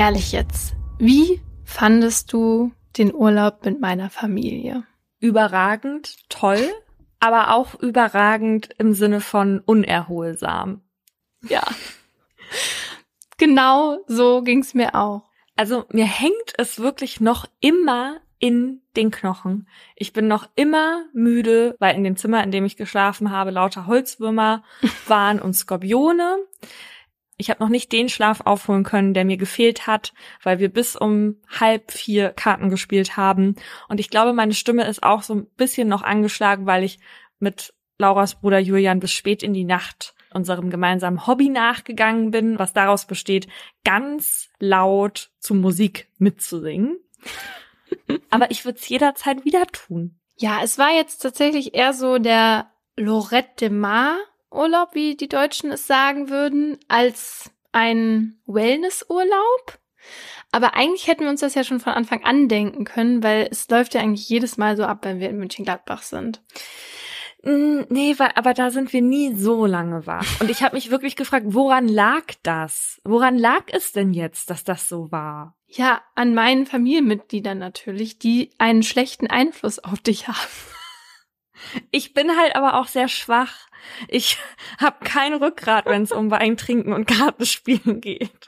Ehrlich jetzt, wie fandest du den Urlaub mit meiner Familie? Überragend, toll, aber auch überragend im Sinne von unerholsam. Ja. Genau so ging's mir auch. Also mir hängt es wirklich noch immer in den Knochen. Ich bin noch immer müde, weil in dem Zimmer, in dem ich geschlafen habe, lauter Holzwürmer waren und Skorpione. Ich habe noch nicht den Schlaf aufholen können, der mir gefehlt hat, weil wir bis um halb vier Karten gespielt haben. Und ich glaube, meine Stimme ist auch so ein bisschen noch angeschlagen, weil ich mit Lauras Bruder Julian bis spät in die Nacht unserem gemeinsamen Hobby nachgegangen bin, was daraus besteht, ganz laut zu Musik mitzusingen. Aber ich würde es jederzeit wieder tun. Ja, es war jetzt tatsächlich eher so der Lorette de Mar Urlaub, wie die Deutschen es sagen würden, als ein Wellnessurlaub. Aber eigentlich hätten wir uns das ja schon von Anfang an denken können, weil es läuft ja eigentlich jedes Mal so ab, wenn wir in München-Gladbach sind. Mm, nee, weil, aber da sind wir nie so lange wach. Und ich habe mich wirklich gefragt, woran lag das? Woran lag es denn jetzt, dass das so war? Ja, an meinen Familienmitgliedern natürlich, die einen schlechten Einfluss auf dich haben. Ich bin halt aber auch sehr schwach. Ich habe kein Rückgrat, wenn es um Wein trinken und Kartenspielen geht.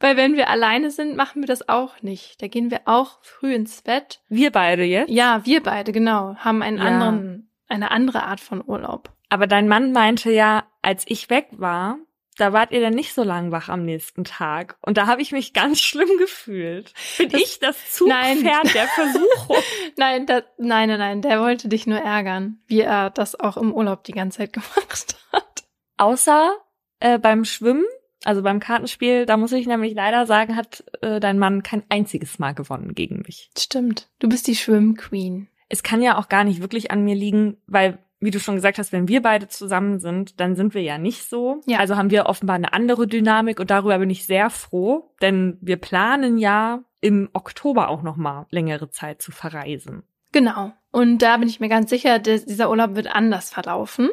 Weil wenn wir alleine sind, machen wir das auch nicht. Da gehen wir auch früh ins Bett. Wir beide jetzt? Ja, wir beide, genau. Haben einen ja. anderen, eine andere Art von Urlaub. Aber dein Mann meinte ja, als ich weg war, da wart ihr dann nicht so lang wach am nächsten Tag. Und da habe ich mich ganz schlimm gefühlt. Bin das, ich das Zugpferd der Versuchung? nein, das, nein, nein, nein, der wollte dich nur ärgern, wie er das auch im Urlaub die ganze Zeit gemacht hat. Außer äh, beim Schwimmen, also beim Kartenspiel, da muss ich nämlich leider sagen, hat äh, dein Mann kein einziges Mal gewonnen gegen mich. Stimmt, du bist die Schwimmqueen. Es kann ja auch gar nicht wirklich an mir liegen, weil wie du schon gesagt hast, wenn wir beide zusammen sind, dann sind wir ja nicht so. Ja. Also haben wir offenbar eine andere Dynamik und darüber bin ich sehr froh, denn wir planen ja im Oktober auch noch mal längere Zeit zu verreisen. Genau. Und da bin ich mir ganz sicher, dieser Urlaub wird anders verlaufen.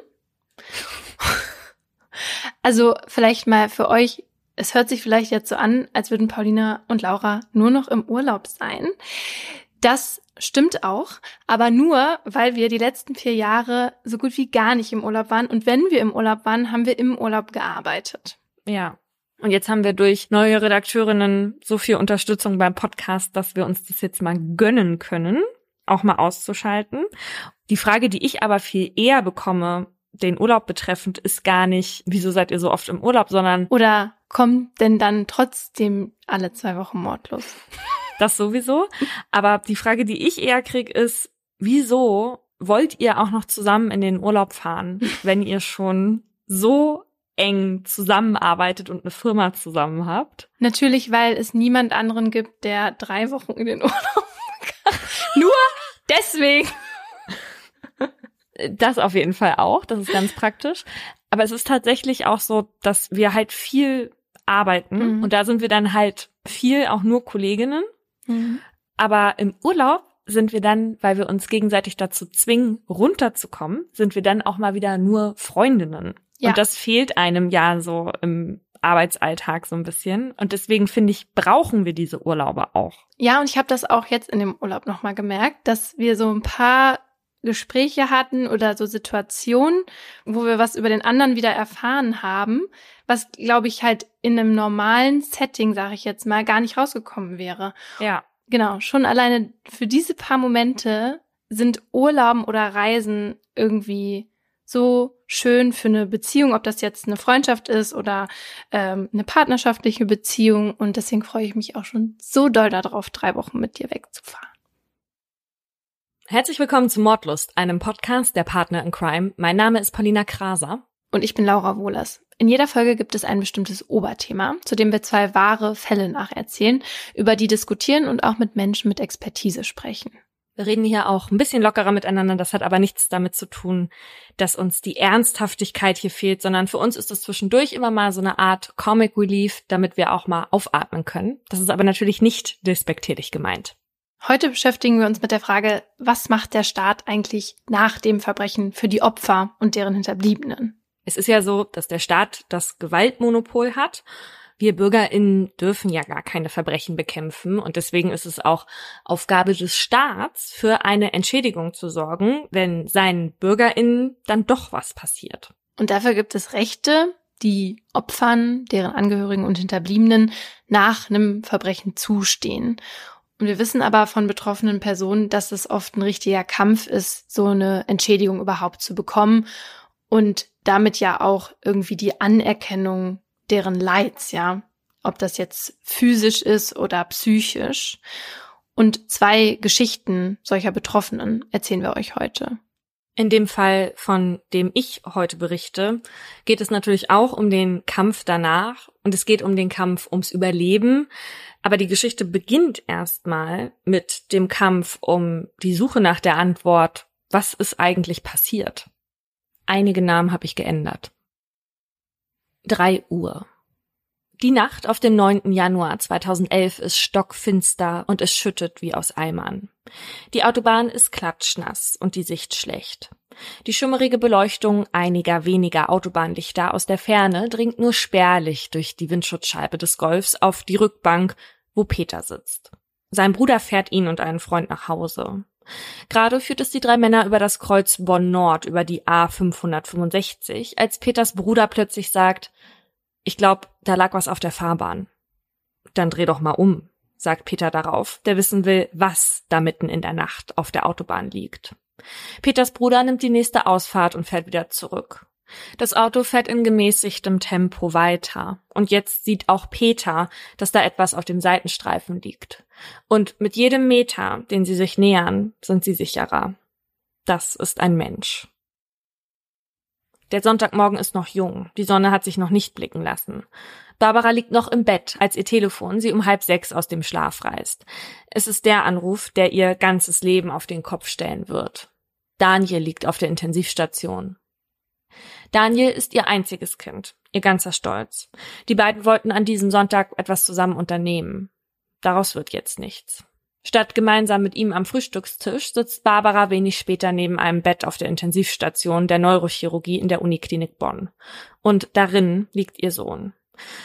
also vielleicht mal für euch, es hört sich vielleicht jetzt so an, als würden Paulina und Laura nur noch im Urlaub sein. Das stimmt auch, aber nur, weil wir die letzten vier Jahre so gut wie gar nicht im Urlaub waren. Und wenn wir im Urlaub waren, haben wir im Urlaub gearbeitet. Ja. Und jetzt haben wir durch neue Redakteurinnen so viel Unterstützung beim Podcast, dass wir uns das jetzt mal gönnen können, auch mal auszuschalten. Die Frage, die ich aber viel eher bekomme, den Urlaub betreffend, ist gar nicht, wieso seid ihr so oft im Urlaub, sondern oder kommt denn dann trotzdem alle zwei Wochen mordlos? Das sowieso. Aber die Frage, die ich eher krieg, ist, wieso wollt ihr auch noch zusammen in den Urlaub fahren, wenn ihr schon so eng zusammenarbeitet und eine Firma zusammen habt? Natürlich, weil es niemand anderen gibt, der drei Wochen in den Urlaub kann. Nur deswegen. Das auf jeden Fall auch. Das ist ganz praktisch. Aber es ist tatsächlich auch so, dass wir halt viel arbeiten mhm. und da sind wir dann halt viel auch nur Kolleginnen Mhm. Aber im Urlaub sind wir dann, weil wir uns gegenseitig dazu zwingen, runterzukommen, sind wir dann auch mal wieder nur Freundinnen. Ja. Und das fehlt einem ja so im Arbeitsalltag so ein bisschen. Und deswegen finde ich, brauchen wir diese Urlaube auch. Ja, und ich habe das auch jetzt in dem Urlaub nochmal gemerkt, dass wir so ein paar Gespräche hatten oder so Situationen, wo wir was über den anderen wieder erfahren haben, was, glaube ich, halt in einem normalen Setting, sage ich jetzt mal, gar nicht rausgekommen wäre. Ja. Genau, schon alleine für diese paar Momente sind Urlauben oder Reisen irgendwie so schön für eine Beziehung, ob das jetzt eine Freundschaft ist oder ähm, eine partnerschaftliche Beziehung. Und deswegen freue ich mich auch schon so doll darauf, drei Wochen mit dir wegzufahren. Herzlich willkommen zu Mordlust, einem Podcast der Partner in Crime. Mein Name ist Paulina Kraser. Und ich bin Laura Wohlers. In jeder Folge gibt es ein bestimmtes Oberthema, zu dem wir zwei wahre Fälle nacherzählen, über die diskutieren und auch mit Menschen mit Expertise sprechen. Wir reden hier auch ein bisschen lockerer miteinander. Das hat aber nichts damit zu tun, dass uns die Ernsthaftigkeit hier fehlt, sondern für uns ist es zwischendurch immer mal so eine Art Comic Relief, damit wir auch mal aufatmen können. Das ist aber natürlich nicht despektierlich gemeint. Heute beschäftigen wir uns mit der Frage, was macht der Staat eigentlich nach dem Verbrechen für die Opfer und deren Hinterbliebenen? Es ist ja so, dass der Staat das Gewaltmonopol hat. Wir BürgerInnen dürfen ja gar keine Verbrechen bekämpfen und deswegen ist es auch Aufgabe des Staats, für eine Entschädigung zu sorgen, wenn seinen BürgerInnen dann doch was passiert. Und dafür gibt es Rechte, die Opfern, deren Angehörigen und Hinterbliebenen nach einem Verbrechen zustehen. Und wir wissen aber von betroffenen Personen, dass es oft ein richtiger Kampf ist, so eine Entschädigung überhaupt zu bekommen und damit ja auch irgendwie die Anerkennung deren Leids, ja, ob das jetzt physisch ist oder psychisch. Und zwei Geschichten solcher Betroffenen erzählen wir euch heute. In dem Fall, von dem ich heute berichte, geht es natürlich auch um den Kampf danach und es geht um den Kampf ums Überleben. Aber die Geschichte beginnt erstmal mit dem Kampf um die Suche nach der Antwort, was ist eigentlich passiert? Einige Namen habe ich geändert. Drei Uhr. Die Nacht auf dem 9. Januar 2011 ist stockfinster und es schüttet wie aus Eimern. Die Autobahn ist klatschnass und die Sicht schlecht. Die schimmerige Beleuchtung einiger weniger Autobahnlichter aus der Ferne dringt nur spärlich durch die Windschutzscheibe des Golfs auf die Rückbank, wo Peter sitzt. Sein Bruder fährt ihn und einen Freund nach Hause. Gerade führt es die drei Männer über das Kreuz Bonn Nord über die A565, als Peters Bruder plötzlich sagt, ich glaube, da lag was auf der Fahrbahn. Dann dreh doch mal um, sagt Peter darauf, der wissen will, was da mitten in der Nacht auf der Autobahn liegt. Peters Bruder nimmt die nächste Ausfahrt und fährt wieder zurück. Das Auto fährt in gemäßigtem Tempo weiter. Und jetzt sieht auch Peter, dass da etwas auf dem Seitenstreifen liegt. Und mit jedem Meter, den sie sich nähern, sind sie sicherer. Das ist ein Mensch. Der Sonntagmorgen ist noch jung, die Sonne hat sich noch nicht blicken lassen. Barbara liegt noch im Bett, als ihr Telefon sie um halb sechs aus dem Schlaf reißt. Es ist der Anruf, der ihr ganzes Leben auf den Kopf stellen wird. Daniel liegt auf der Intensivstation. Daniel ist ihr einziges Kind, ihr ganzer Stolz. Die beiden wollten an diesem Sonntag etwas zusammen unternehmen. Daraus wird jetzt nichts. Statt gemeinsam mit ihm am Frühstückstisch sitzt Barbara wenig später neben einem Bett auf der Intensivstation der Neurochirurgie in der Uniklinik Bonn. Und darin liegt ihr Sohn.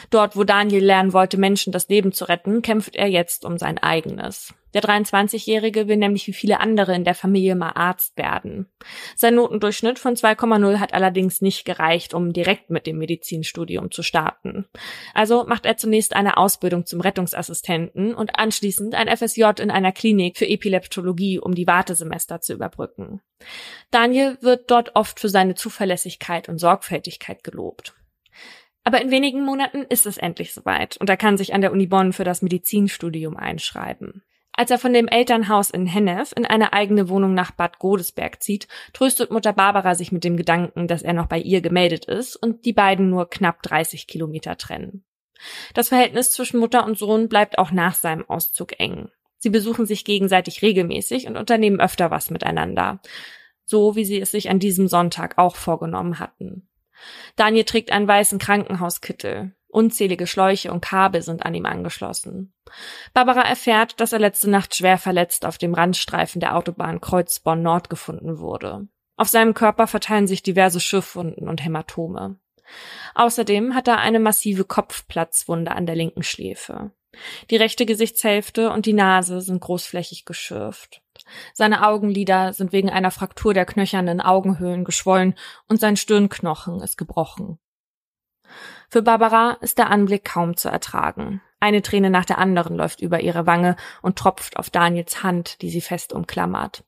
Dort, wo Daniel lernen wollte, Menschen das Leben zu retten, kämpft er jetzt um sein eigenes. Der 23-Jährige will nämlich wie viele andere in der Familie mal Arzt werden. Sein Notendurchschnitt von 2,0 hat allerdings nicht gereicht, um direkt mit dem Medizinstudium zu starten. Also macht er zunächst eine Ausbildung zum Rettungsassistenten und anschließend ein FSJ in einer Klinik für Epileptologie, um die Wartesemester zu überbrücken. Daniel wird dort oft für seine Zuverlässigkeit und Sorgfältigkeit gelobt. Aber in wenigen Monaten ist es endlich soweit und er kann sich an der Uni Bonn für das Medizinstudium einschreiben. Als er von dem Elternhaus in Hennef in eine eigene Wohnung nach Bad Godesberg zieht, tröstet Mutter Barbara sich mit dem Gedanken, dass er noch bei ihr gemeldet ist und die beiden nur knapp 30 Kilometer trennen. Das Verhältnis zwischen Mutter und Sohn bleibt auch nach seinem Auszug eng. Sie besuchen sich gegenseitig regelmäßig und unternehmen öfter was miteinander. So wie sie es sich an diesem Sonntag auch vorgenommen hatten. Daniel trägt einen weißen Krankenhauskittel. Unzählige Schläuche und Kabel sind an ihm angeschlossen. Barbara erfährt, dass er letzte Nacht schwer verletzt auf dem Randstreifen der Autobahn Kreuzborn Nord gefunden wurde. Auf seinem Körper verteilen sich diverse Schürfwunden und Hämatome. Außerdem hat er eine massive Kopfplatzwunde an der linken Schläfe. Die rechte Gesichtshälfte und die Nase sind großflächig geschürft. Seine Augenlider sind wegen einer Fraktur der knöchernen Augenhöhlen geschwollen und sein Stirnknochen ist gebrochen. Für Barbara ist der Anblick kaum zu ertragen. Eine Träne nach der anderen läuft über ihre Wange und tropft auf Daniels Hand, die sie fest umklammert.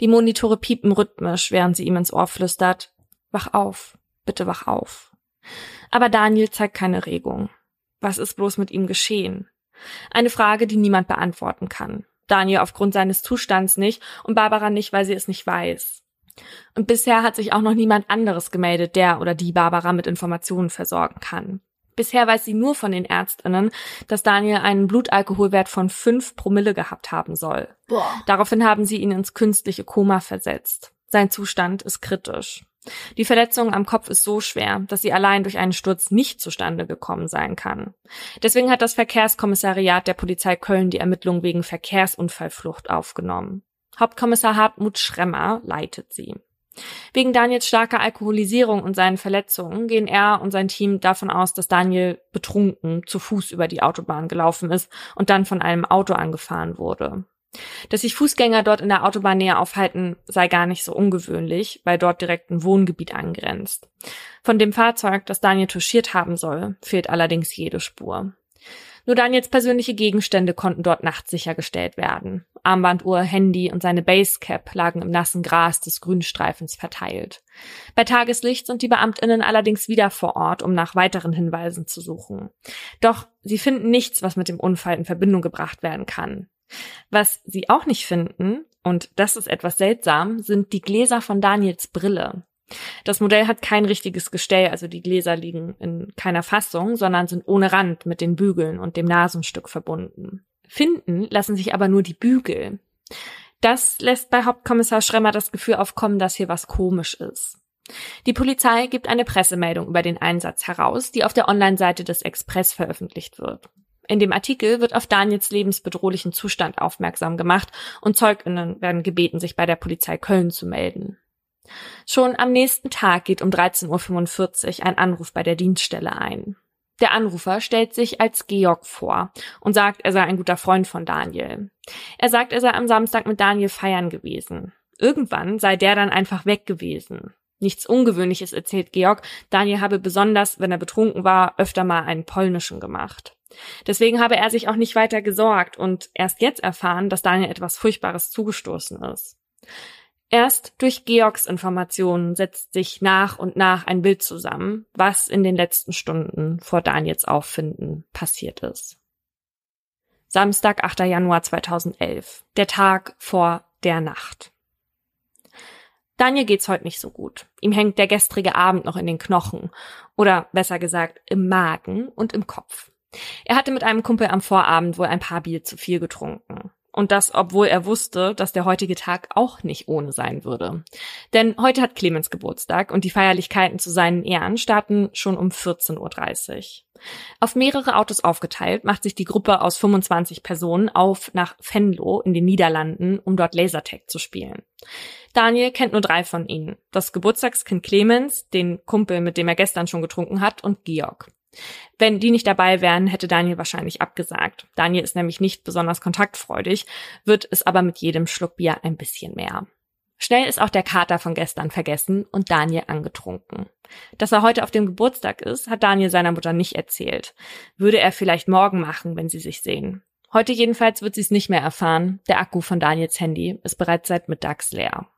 Die Monitore piepen rhythmisch, während sie ihm ins Ohr flüstert, Wach auf, bitte wach auf. Aber Daniel zeigt keine Regung. Was ist bloß mit ihm geschehen? Eine Frage, die niemand beantworten kann. Daniel aufgrund seines Zustands nicht und Barbara nicht, weil sie es nicht weiß. Und bisher hat sich auch noch niemand anderes gemeldet, der oder die Barbara mit Informationen versorgen kann. Bisher weiß sie nur von den Ärztinnen, dass Daniel einen Blutalkoholwert von fünf Promille gehabt haben soll. Boah. Daraufhin haben sie ihn ins künstliche Koma versetzt. Sein Zustand ist kritisch. Die Verletzung am Kopf ist so schwer, dass sie allein durch einen Sturz nicht zustande gekommen sein kann. Deswegen hat das Verkehrskommissariat der Polizei Köln die Ermittlung wegen Verkehrsunfallflucht aufgenommen. Hauptkommissar Hartmut Schremmer leitet sie. Wegen Daniels starker Alkoholisierung und seinen Verletzungen gehen er und sein Team davon aus, dass Daniel betrunken zu Fuß über die Autobahn gelaufen ist und dann von einem Auto angefahren wurde. Dass sich Fußgänger dort in der Autobahnnähe aufhalten, sei gar nicht so ungewöhnlich, weil dort direkt ein Wohngebiet angrenzt. Von dem Fahrzeug, das Daniel touchiert haben soll, fehlt allerdings jede Spur. Nur Daniels persönliche Gegenstände konnten dort nachts sichergestellt werden. Armbanduhr, Handy und seine Basecap lagen im nassen Gras des Grünstreifens verteilt. Bei Tageslicht sind die Beamtinnen allerdings wieder vor Ort, um nach weiteren Hinweisen zu suchen. Doch sie finden nichts, was mit dem Unfall in Verbindung gebracht werden kann. Was sie auch nicht finden, und das ist etwas seltsam, sind die Gläser von Daniels Brille. Das Modell hat kein richtiges Gestell, also die Gläser liegen in keiner Fassung, sondern sind ohne Rand mit den Bügeln und dem Nasenstück verbunden. Finden lassen sich aber nur die Bügel. Das lässt bei Hauptkommissar Schremmer das Gefühl aufkommen, dass hier was komisch ist. Die Polizei gibt eine Pressemeldung über den Einsatz heraus, die auf der Online-Seite des Express veröffentlicht wird. In dem Artikel wird auf Daniels lebensbedrohlichen Zustand aufmerksam gemacht und Zeuginnen werden gebeten, sich bei der Polizei Köln zu melden. Schon am nächsten Tag geht um 13.45 Uhr ein Anruf bei der Dienststelle ein. Der Anrufer stellt sich als Georg vor und sagt, er sei ein guter Freund von Daniel. Er sagt, er sei am Samstag mit Daniel feiern gewesen. Irgendwann sei der dann einfach weg gewesen. Nichts Ungewöhnliches erzählt Georg. Daniel habe besonders, wenn er betrunken war, öfter mal einen polnischen gemacht. Deswegen habe er sich auch nicht weiter gesorgt und erst jetzt erfahren, dass Daniel etwas Furchtbares zugestoßen ist. Erst durch Georgs Informationen setzt sich nach und nach ein Bild zusammen, was in den letzten Stunden vor Daniels Auffinden passiert ist. Samstag, 8. Januar 2011. Der Tag vor der Nacht. Daniel geht's heute nicht so gut. Ihm hängt der gestrige Abend noch in den Knochen. Oder besser gesagt, im Magen und im Kopf. Er hatte mit einem Kumpel am Vorabend wohl ein paar Bier zu viel getrunken. Und das, obwohl er wusste, dass der heutige Tag auch nicht ohne sein würde. Denn heute hat Clemens Geburtstag und die Feierlichkeiten zu seinen Ehren starten schon um 14.30 Uhr. Auf mehrere Autos aufgeteilt macht sich die Gruppe aus 25 Personen auf nach Venlo in den Niederlanden, um dort Lasertag zu spielen. Daniel kennt nur drei von ihnen. Das Geburtstagskind Clemens, den Kumpel, mit dem er gestern schon getrunken hat, und Georg. Wenn die nicht dabei wären, hätte Daniel wahrscheinlich abgesagt. Daniel ist nämlich nicht besonders kontaktfreudig, wird es aber mit jedem Schluck Bier ein bisschen mehr. Schnell ist auch der Kater von gestern vergessen und Daniel angetrunken. Dass er heute auf dem Geburtstag ist, hat Daniel seiner Mutter nicht erzählt. Würde er vielleicht morgen machen, wenn sie sich sehen. Heute jedenfalls wird sie es nicht mehr erfahren. Der Akku von Daniels Handy ist bereits seit mittags leer.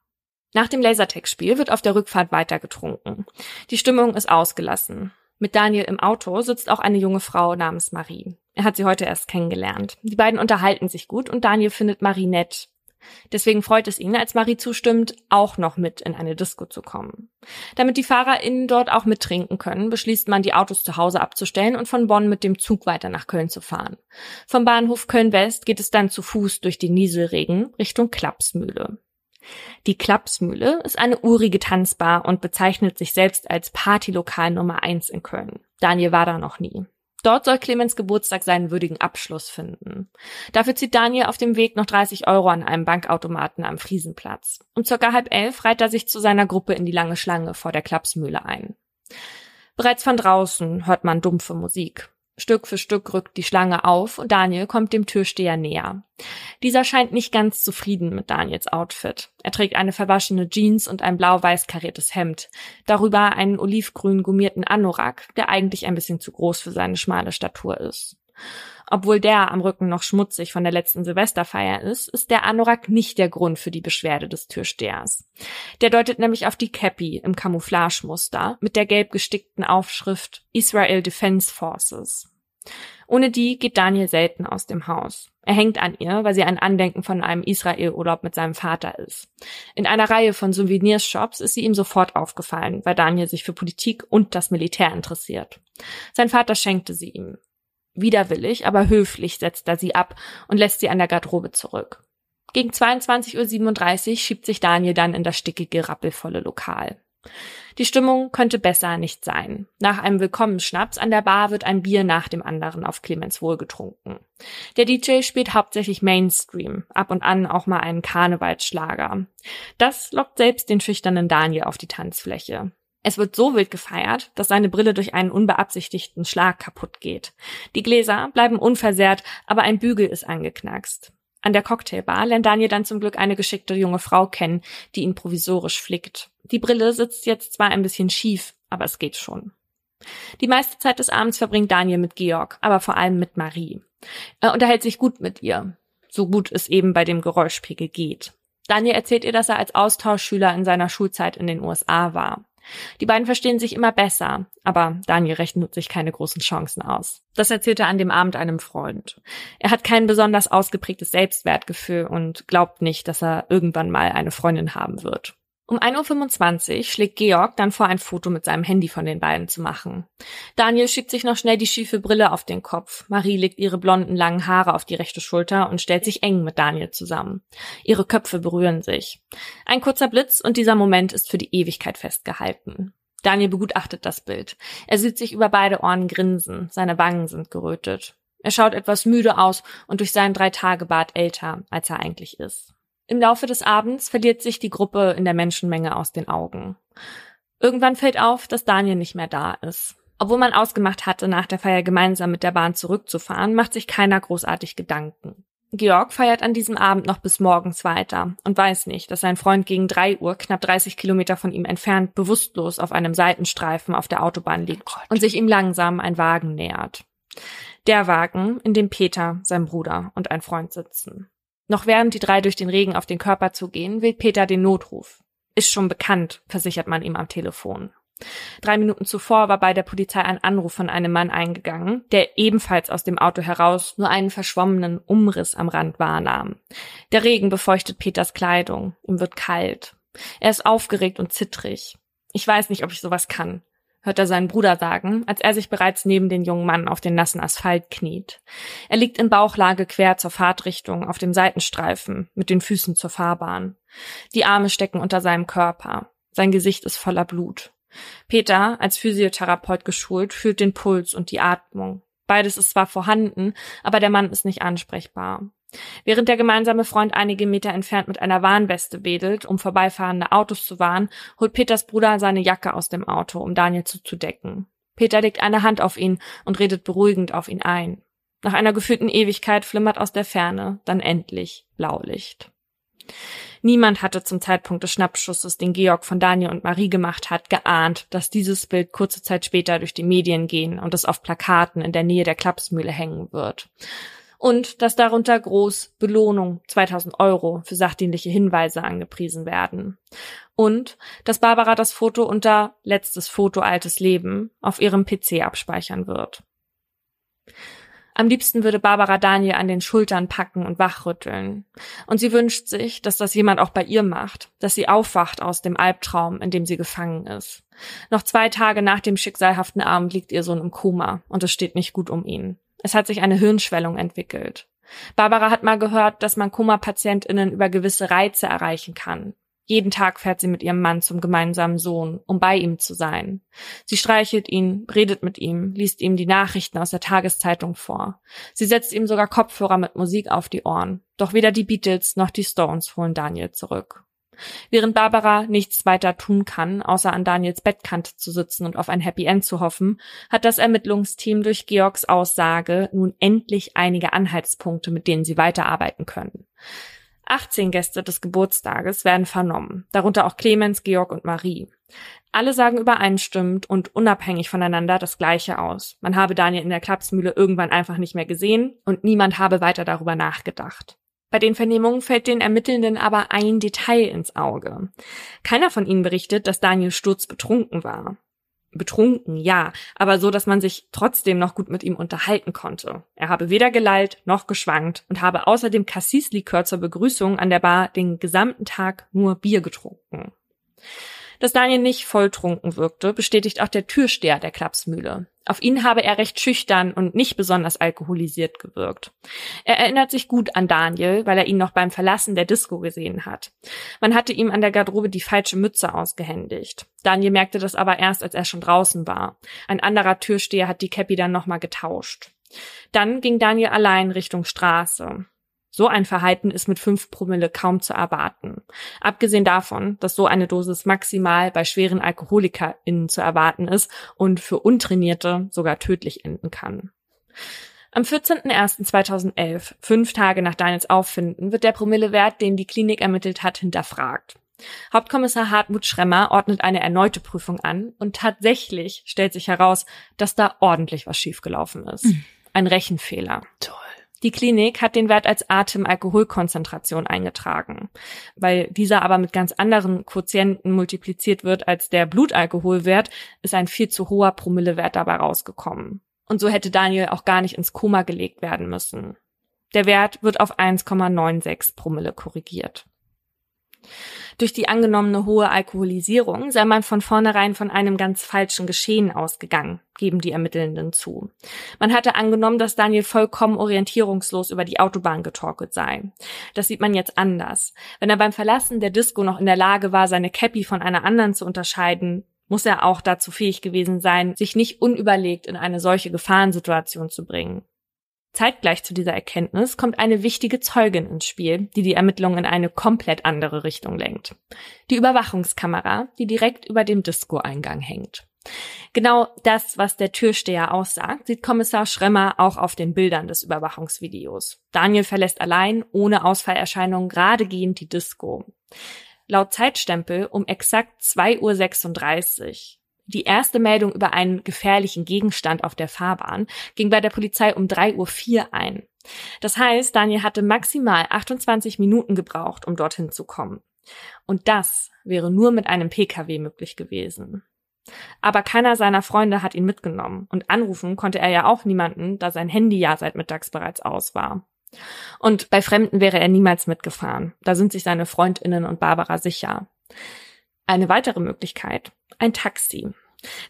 Nach dem Lasertag-Spiel wird auf der Rückfahrt weiter getrunken. Die Stimmung ist ausgelassen. Mit Daniel im Auto sitzt auch eine junge Frau namens Marie. Er hat sie heute erst kennengelernt. Die beiden unterhalten sich gut und Daniel findet Marie nett. Deswegen freut es ihn, als Marie zustimmt, auch noch mit in eine Disco zu kommen. Damit die FahrerInnen dort auch mittrinken können, beschließt man, die Autos zu Hause abzustellen und von Bonn mit dem Zug weiter nach Köln zu fahren. Vom Bahnhof Köln-West geht es dann zu Fuß durch den Nieselregen Richtung Klapsmühle. Die Klapsmühle ist eine urige Tanzbar und bezeichnet sich selbst als Partylokal Nummer eins in Köln. Daniel war da noch nie. Dort soll Clemens Geburtstag seinen würdigen Abschluss finden. Dafür zieht Daniel auf dem Weg noch 30 Euro an einem Bankautomaten am Friesenplatz. Um circa halb elf reiht er sich zu seiner Gruppe in die lange Schlange vor der Klapsmühle ein. Bereits von draußen hört man dumpfe Musik. Stück für Stück rückt die Schlange auf und Daniel kommt dem Türsteher näher. Dieser scheint nicht ganz zufrieden mit Daniels Outfit. Er trägt eine verwaschene Jeans und ein blau-weiß kariertes Hemd. Darüber einen olivgrün gummierten Anorak, der eigentlich ein bisschen zu groß für seine schmale Statur ist. Obwohl der am Rücken noch schmutzig von der letzten Silvesterfeier ist, ist der Anorak nicht der Grund für die Beschwerde des Türstehers. Der deutet nämlich auf die Cappy im Camouflagemuster mit der gelb gestickten Aufschrift Israel Defense Forces. Ohne die geht Daniel selten aus dem Haus. Er hängt an ihr, weil sie ein Andenken von einem Israel-Urlaub mit seinem Vater ist. In einer Reihe von Souvenirshops ist sie ihm sofort aufgefallen, weil Daniel sich für Politik und das Militär interessiert. Sein Vater schenkte sie ihm. Widerwillig, aber höflich setzt er sie ab und lässt sie an der Garderobe zurück. Gegen 22.37 Uhr schiebt sich Daniel dann in das stickige, rappelvolle Lokal. Die Stimmung könnte besser nicht sein. Nach einem Willkommensschnaps an der Bar wird ein Bier nach dem anderen auf Clemens Wohl getrunken. Der DJ spielt hauptsächlich Mainstream, ab und an auch mal einen Karnevalsschlager. Das lockt selbst den schüchternen Daniel auf die Tanzfläche. Es wird so wild gefeiert, dass seine Brille durch einen unbeabsichtigten Schlag kaputt geht. Die Gläser bleiben unversehrt, aber ein Bügel ist angeknackst. An der Cocktailbar lernt Daniel dann zum Glück eine geschickte junge Frau kennen, die ihn provisorisch flickt. Die Brille sitzt jetzt zwar ein bisschen schief, aber es geht schon. Die meiste Zeit des Abends verbringt Daniel mit Georg, aber vor allem mit Marie. Er unterhält sich gut mit ihr, so gut es eben bei dem Geräuschpegel geht. Daniel erzählt ihr, dass er als Austauschschüler in seiner Schulzeit in den USA war. Die beiden verstehen sich immer besser, aber Daniel rechnet sich keine großen Chancen aus. Das erzählt er an dem Abend einem Freund. Er hat kein besonders ausgeprägtes Selbstwertgefühl und glaubt nicht, dass er irgendwann mal eine Freundin haben wird. Um 1.25 Uhr schlägt Georg dann vor, ein Foto mit seinem Handy von den beiden zu machen. Daniel schiebt sich noch schnell die schiefe Brille auf den Kopf. Marie legt ihre blonden langen Haare auf die rechte Schulter und stellt sich eng mit Daniel zusammen. Ihre Köpfe berühren sich. Ein kurzer Blitz und dieser Moment ist für die Ewigkeit festgehalten. Daniel begutachtet das Bild. Er sieht sich über beide Ohren grinsen. Seine Wangen sind gerötet. Er schaut etwas müde aus und durch seinen Drei-Tage-Bart älter, als er eigentlich ist. Im Laufe des Abends verliert sich die Gruppe in der Menschenmenge aus den Augen. Irgendwann fällt auf, dass Daniel nicht mehr da ist. Obwohl man ausgemacht hatte, nach der Feier gemeinsam mit der Bahn zurückzufahren, macht sich keiner großartig Gedanken. Georg feiert an diesem Abend noch bis morgens weiter und weiß nicht, dass sein Freund gegen drei Uhr, knapp 30 Kilometer von ihm entfernt, bewusstlos auf einem Seitenstreifen auf der Autobahn liegt oh und sich ihm langsam ein Wagen nähert. Der Wagen, in dem Peter, sein Bruder und ein Freund sitzen. Noch während die drei durch den Regen auf den Körper zugehen, wählt Peter den Notruf. Ist schon bekannt, versichert man ihm am Telefon. Drei Minuten zuvor war bei der Polizei ein Anruf von einem Mann eingegangen, der ebenfalls aus dem Auto heraus nur einen verschwommenen Umriss am Rand wahrnahm. Der Regen befeuchtet Peters Kleidung. Ihm wird kalt. Er ist aufgeregt und zittrig. Ich weiß nicht, ob ich sowas kann hört er seinen Bruder sagen, als er sich bereits neben den jungen Mann auf den nassen Asphalt kniet. Er liegt in Bauchlage quer zur Fahrtrichtung auf dem Seitenstreifen, mit den Füßen zur Fahrbahn. Die Arme stecken unter seinem Körper. Sein Gesicht ist voller Blut. Peter, als Physiotherapeut geschult, fühlt den Puls und die Atmung. Beides ist zwar vorhanden, aber der Mann ist nicht ansprechbar. Während der gemeinsame Freund einige Meter entfernt mit einer Warnweste wedelt, um vorbeifahrende Autos zu warnen, holt Peters Bruder seine Jacke aus dem Auto, um Daniel zuzudecken. Peter legt eine Hand auf ihn und redet beruhigend auf ihn ein. Nach einer gefühlten Ewigkeit flimmert aus der Ferne dann endlich Blaulicht. Niemand hatte zum Zeitpunkt des Schnappschusses, den Georg von Daniel und Marie gemacht hat, geahnt, dass dieses Bild kurze Zeit später durch die Medien gehen und es auf Plakaten in der Nähe der Klapsmühle hängen wird und dass darunter groß Belohnung 2000 Euro für sachdienliche Hinweise angepriesen werden. Und dass Barbara das Foto unter letztes Foto altes Leben auf ihrem PC abspeichern wird. Am liebsten würde Barbara Daniel an den Schultern packen und wachrütteln. Und sie wünscht sich, dass das jemand auch bei ihr macht, dass sie aufwacht aus dem Albtraum, in dem sie gefangen ist. Noch zwei Tage nach dem schicksalhaften Abend liegt ihr Sohn im Koma und es steht nicht gut um ihn. Es hat sich eine Hirnschwellung entwickelt. Barbara hat mal gehört, dass man Koma-PatientInnen über gewisse Reize erreichen kann. Jeden Tag fährt sie mit ihrem Mann zum gemeinsamen Sohn, um bei ihm zu sein. Sie streichelt ihn, redet mit ihm, liest ihm die Nachrichten aus der Tageszeitung vor. Sie setzt ihm sogar Kopfhörer mit Musik auf die Ohren. Doch weder die Beatles noch die Stones holen Daniel zurück. Während Barbara nichts weiter tun kann, außer an Daniels Bettkante zu sitzen und auf ein Happy End zu hoffen, hat das Ermittlungsteam durch Georgs Aussage nun endlich einige Anhaltspunkte, mit denen sie weiterarbeiten können. 18 Gäste des Geburtstages werden vernommen, darunter auch Clemens, Georg und Marie. Alle sagen übereinstimmend und unabhängig voneinander das Gleiche aus. Man habe Daniel in der Klapsmühle irgendwann einfach nicht mehr gesehen und niemand habe weiter darüber nachgedacht. Bei den Vernehmungen fällt den Ermittelnden aber ein Detail ins Auge. Keiner von ihnen berichtet, dass Daniel Sturz betrunken war. Betrunken, ja, aber so, dass man sich trotzdem noch gut mit ihm unterhalten konnte. Er habe weder gelallt noch geschwankt und habe außerdem Cassis-Likör zur Begrüßung an der Bar den gesamten Tag nur Bier getrunken. Dass Daniel nicht volltrunken wirkte, bestätigt auch der Türsteher der Klapsmühle. Auf ihn habe er recht schüchtern und nicht besonders alkoholisiert gewirkt. Er erinnert sich gut an Daniel, weil er ihn noch beim Verlassen der Disco gesehen hat. Man hatte ihm an der Garderobe die falsche Mütze ausgehändigt. Daniel merkte das aber erst, als er schon draußen war. Ein anderer Türsteher hat die Cappy dann nochmal getauscht. Dann ging Daniel allein Richtung Straße. So ein Verhalten ist mit fünf Promille kaum zu erwarten. Abgesehen davon, dass so eine Dosis maximal bei schweren AlkoholikerInnen zu erwarten ist und für Untrainierte sogar tödlich enden kann. Am 14.01.2011, fünf Tage nach Daniels Auffinden, wird der Promillewert, den die Klinik ermittelt hat, hinterfragt. Hauptkommissar Hartmut Schremmer ordnet eine erneute Prüfung an und tatsächlich stellt sich heraus, dass da ordentlich was schiefgelaufen ist. Mhm. Ein Rechenfehler. Toll. Die Klinik hat den Wert als Atemalkoholkonzentration eingetragen. Weil dieser aber mit ganz anderen Quotienten multipliziert wird als der Blutalkoholwert, ist ein viel zu hoher Promillewert dabei rausgekommen. Und so hätte Daniel auch gar nicht ins Koma gelegt werden müssen. Der Wert wird auf 1,96 Promille korrigiert. Durch die angenommene hohe Alkoholisierung sei man von vornherein von einem ganz falschen Geschehen ausgegangen, geben die Ermittelnden zu. Man hatte angenommen, dass Daniel vollkommen orientierungslos über die Autobahn getorkelt sei. Das sieht man jetzt anders. Wenn er beim Verlassen der Disco noch in der Lage war, seine Cappy von einer anderen zu unterscheiden, muss er auch dazu fähig gewesen sein, sich nicht unüberlegt in eine solche Gefahrensituation zu bringen. Zeitgleich zu dieser Erkenntnis kommt eine wichtige Zeugin ins Spiel, die die Ermittlungen in eine komplett andere Richtung lenkt. Die Überwachungskamera, die direkt über dem Disco-Eingang hängt. Genau das, was der Türsteher aussagt, sieht Kommissar Schremmer auch auf den Bildern des Überwachungsvideos. Daniel verlässt allein, ohne Ausfallerscheinungen, geradegehend die Disco. Laut Zeitstempel um exakt 2.36 Uhr. Die erste Meldung über einen gefährlichen Gegenstand auf der Fahrbahn ging bei der Polizei um 3.04 Uhr ein. Das heißt, Daniel hatte maximal 28 Minuten gebraucht, um dorthin zu kommen. Und das wäre nur mit einem Pkw möglich gewesen. Aber keiner seiner Freunde hat ihn mitgenommen und anrufen konnte er ja auch niemanden, da sein Handy ja seit mittags bereits aus war. Und bei Fremden wäre er niemals mitgefahren. Da sind sich seine Freundinnen und Barbara sicher. Eine weitere Möglichkeit, ein Taxi.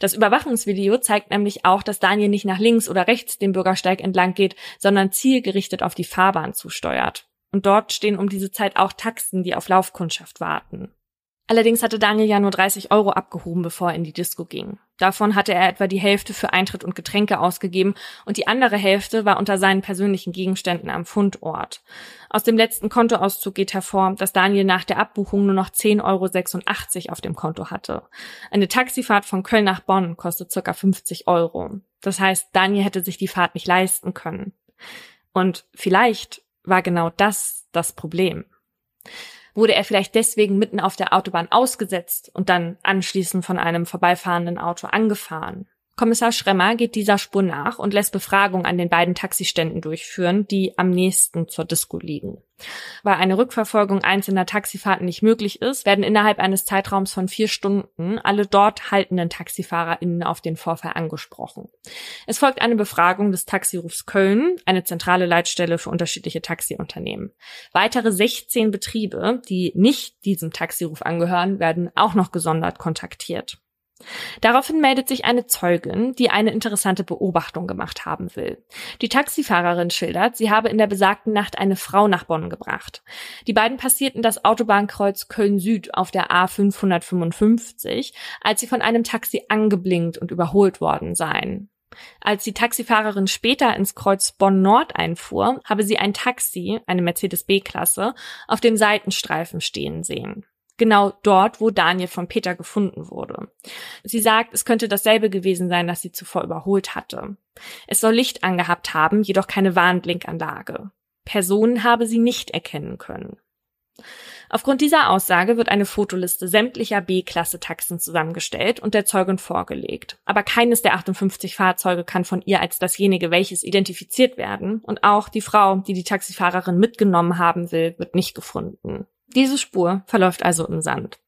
Das Überwachungsvideo zeigt nämlich auch, dass Daniel nicht nach links oder rechts den Bürgersteig entlang geht, sondern zielgerichtet auf die Fahrbahn zusteuert. Und dort stehen um diese Zeit auch Taxen, die auf Laufkundschaft warten. Allerdings hatte Daniel ja nur 30 Euro abgehoben, bevor er in die Disco ging. Davon hatte er etwa die Hälfte für Eintritt und Getränke ausgegeben und die andere Hälfte war unter seinen persönlichen Gegenständen am Fundort. Aus dem letzten Kontoauszug geht hervor, dass Daniel nach der Abbuchung nur noch 10,86 Euro auf dem Konto hatte. Eine Taxifahrt von Köln nach Bonn kostet circa 50 Euro. Das heißt, Daniel hätte sich die Fahrt nicht leisten können. Und vielleicht war genau das das Problem. Wurde er vielleicht deswegen mitten auf der Autobahn ausgesetzt und dann anschließend von einem vorbeifahrenden Auto angefahren? Kommissar Schremmer geht dieser Spur nach und lässt Befragung an den beiden Taxiständen durchführen, die am nächsten zur Disco liegen. Weil eine Rückverfolgung einzelner Taxifahrten nicht möglich ist, werden innerhalb eines Zeitraums von vier Stunden alle dort haltenden TaxifahrerInnen auf den Vorfall angesprochen. Es folgt eine Befragung des Taxirufs Köln, eine zentrale Leitstelle für unterschiedliche Taxiunternehmen. Weitere 16 Betriebe, die nicht diesem Taxiruf angehören, werden auch noch gesondert kontaktiert. Daraufhin meldet sich eine Zeugin, die eine interessante Beobachtung gemacht haben will. Die Taxifahrerin schildert, sie habe in der besagten Nacht eine Frau nach Bonn gebracht. Die beiden passierten das Autobahnkreuz Köln Süd auf der A555, als sie von einem Taxi angeblinkt und überholt worden seien. Als die Taxifahrerin später ins Kreuz Bonn Nord einfuhr, habe sie ein Taxi, eine Mercedes B-Klasse, auf dem Seitenstreifen stehen sehen genau dort, wo Daniel von Peter gefunden wurde. Sie sagt, es könnte dasselbe gewesen sein, das sie zuvor überholt hatte. Es soll Licht angehabt haben, jedoch keine Warnblinkanlage. Personen habe sie nicht erkennen können. Aufgrund dieser Aussage wird eine Fotoliste sämtlicher B-Klasse-Taxen zusammengestellt und der Zeugin vorgelegt. Aber keines der 58 Fahrzeuge kann von ihr als dasjenige welches identifiziert werden und auch die Frau, die die Taxifahrerin mitgenommen haben will, wird nicht gefunden. Diese Spur verläuft also im Sand.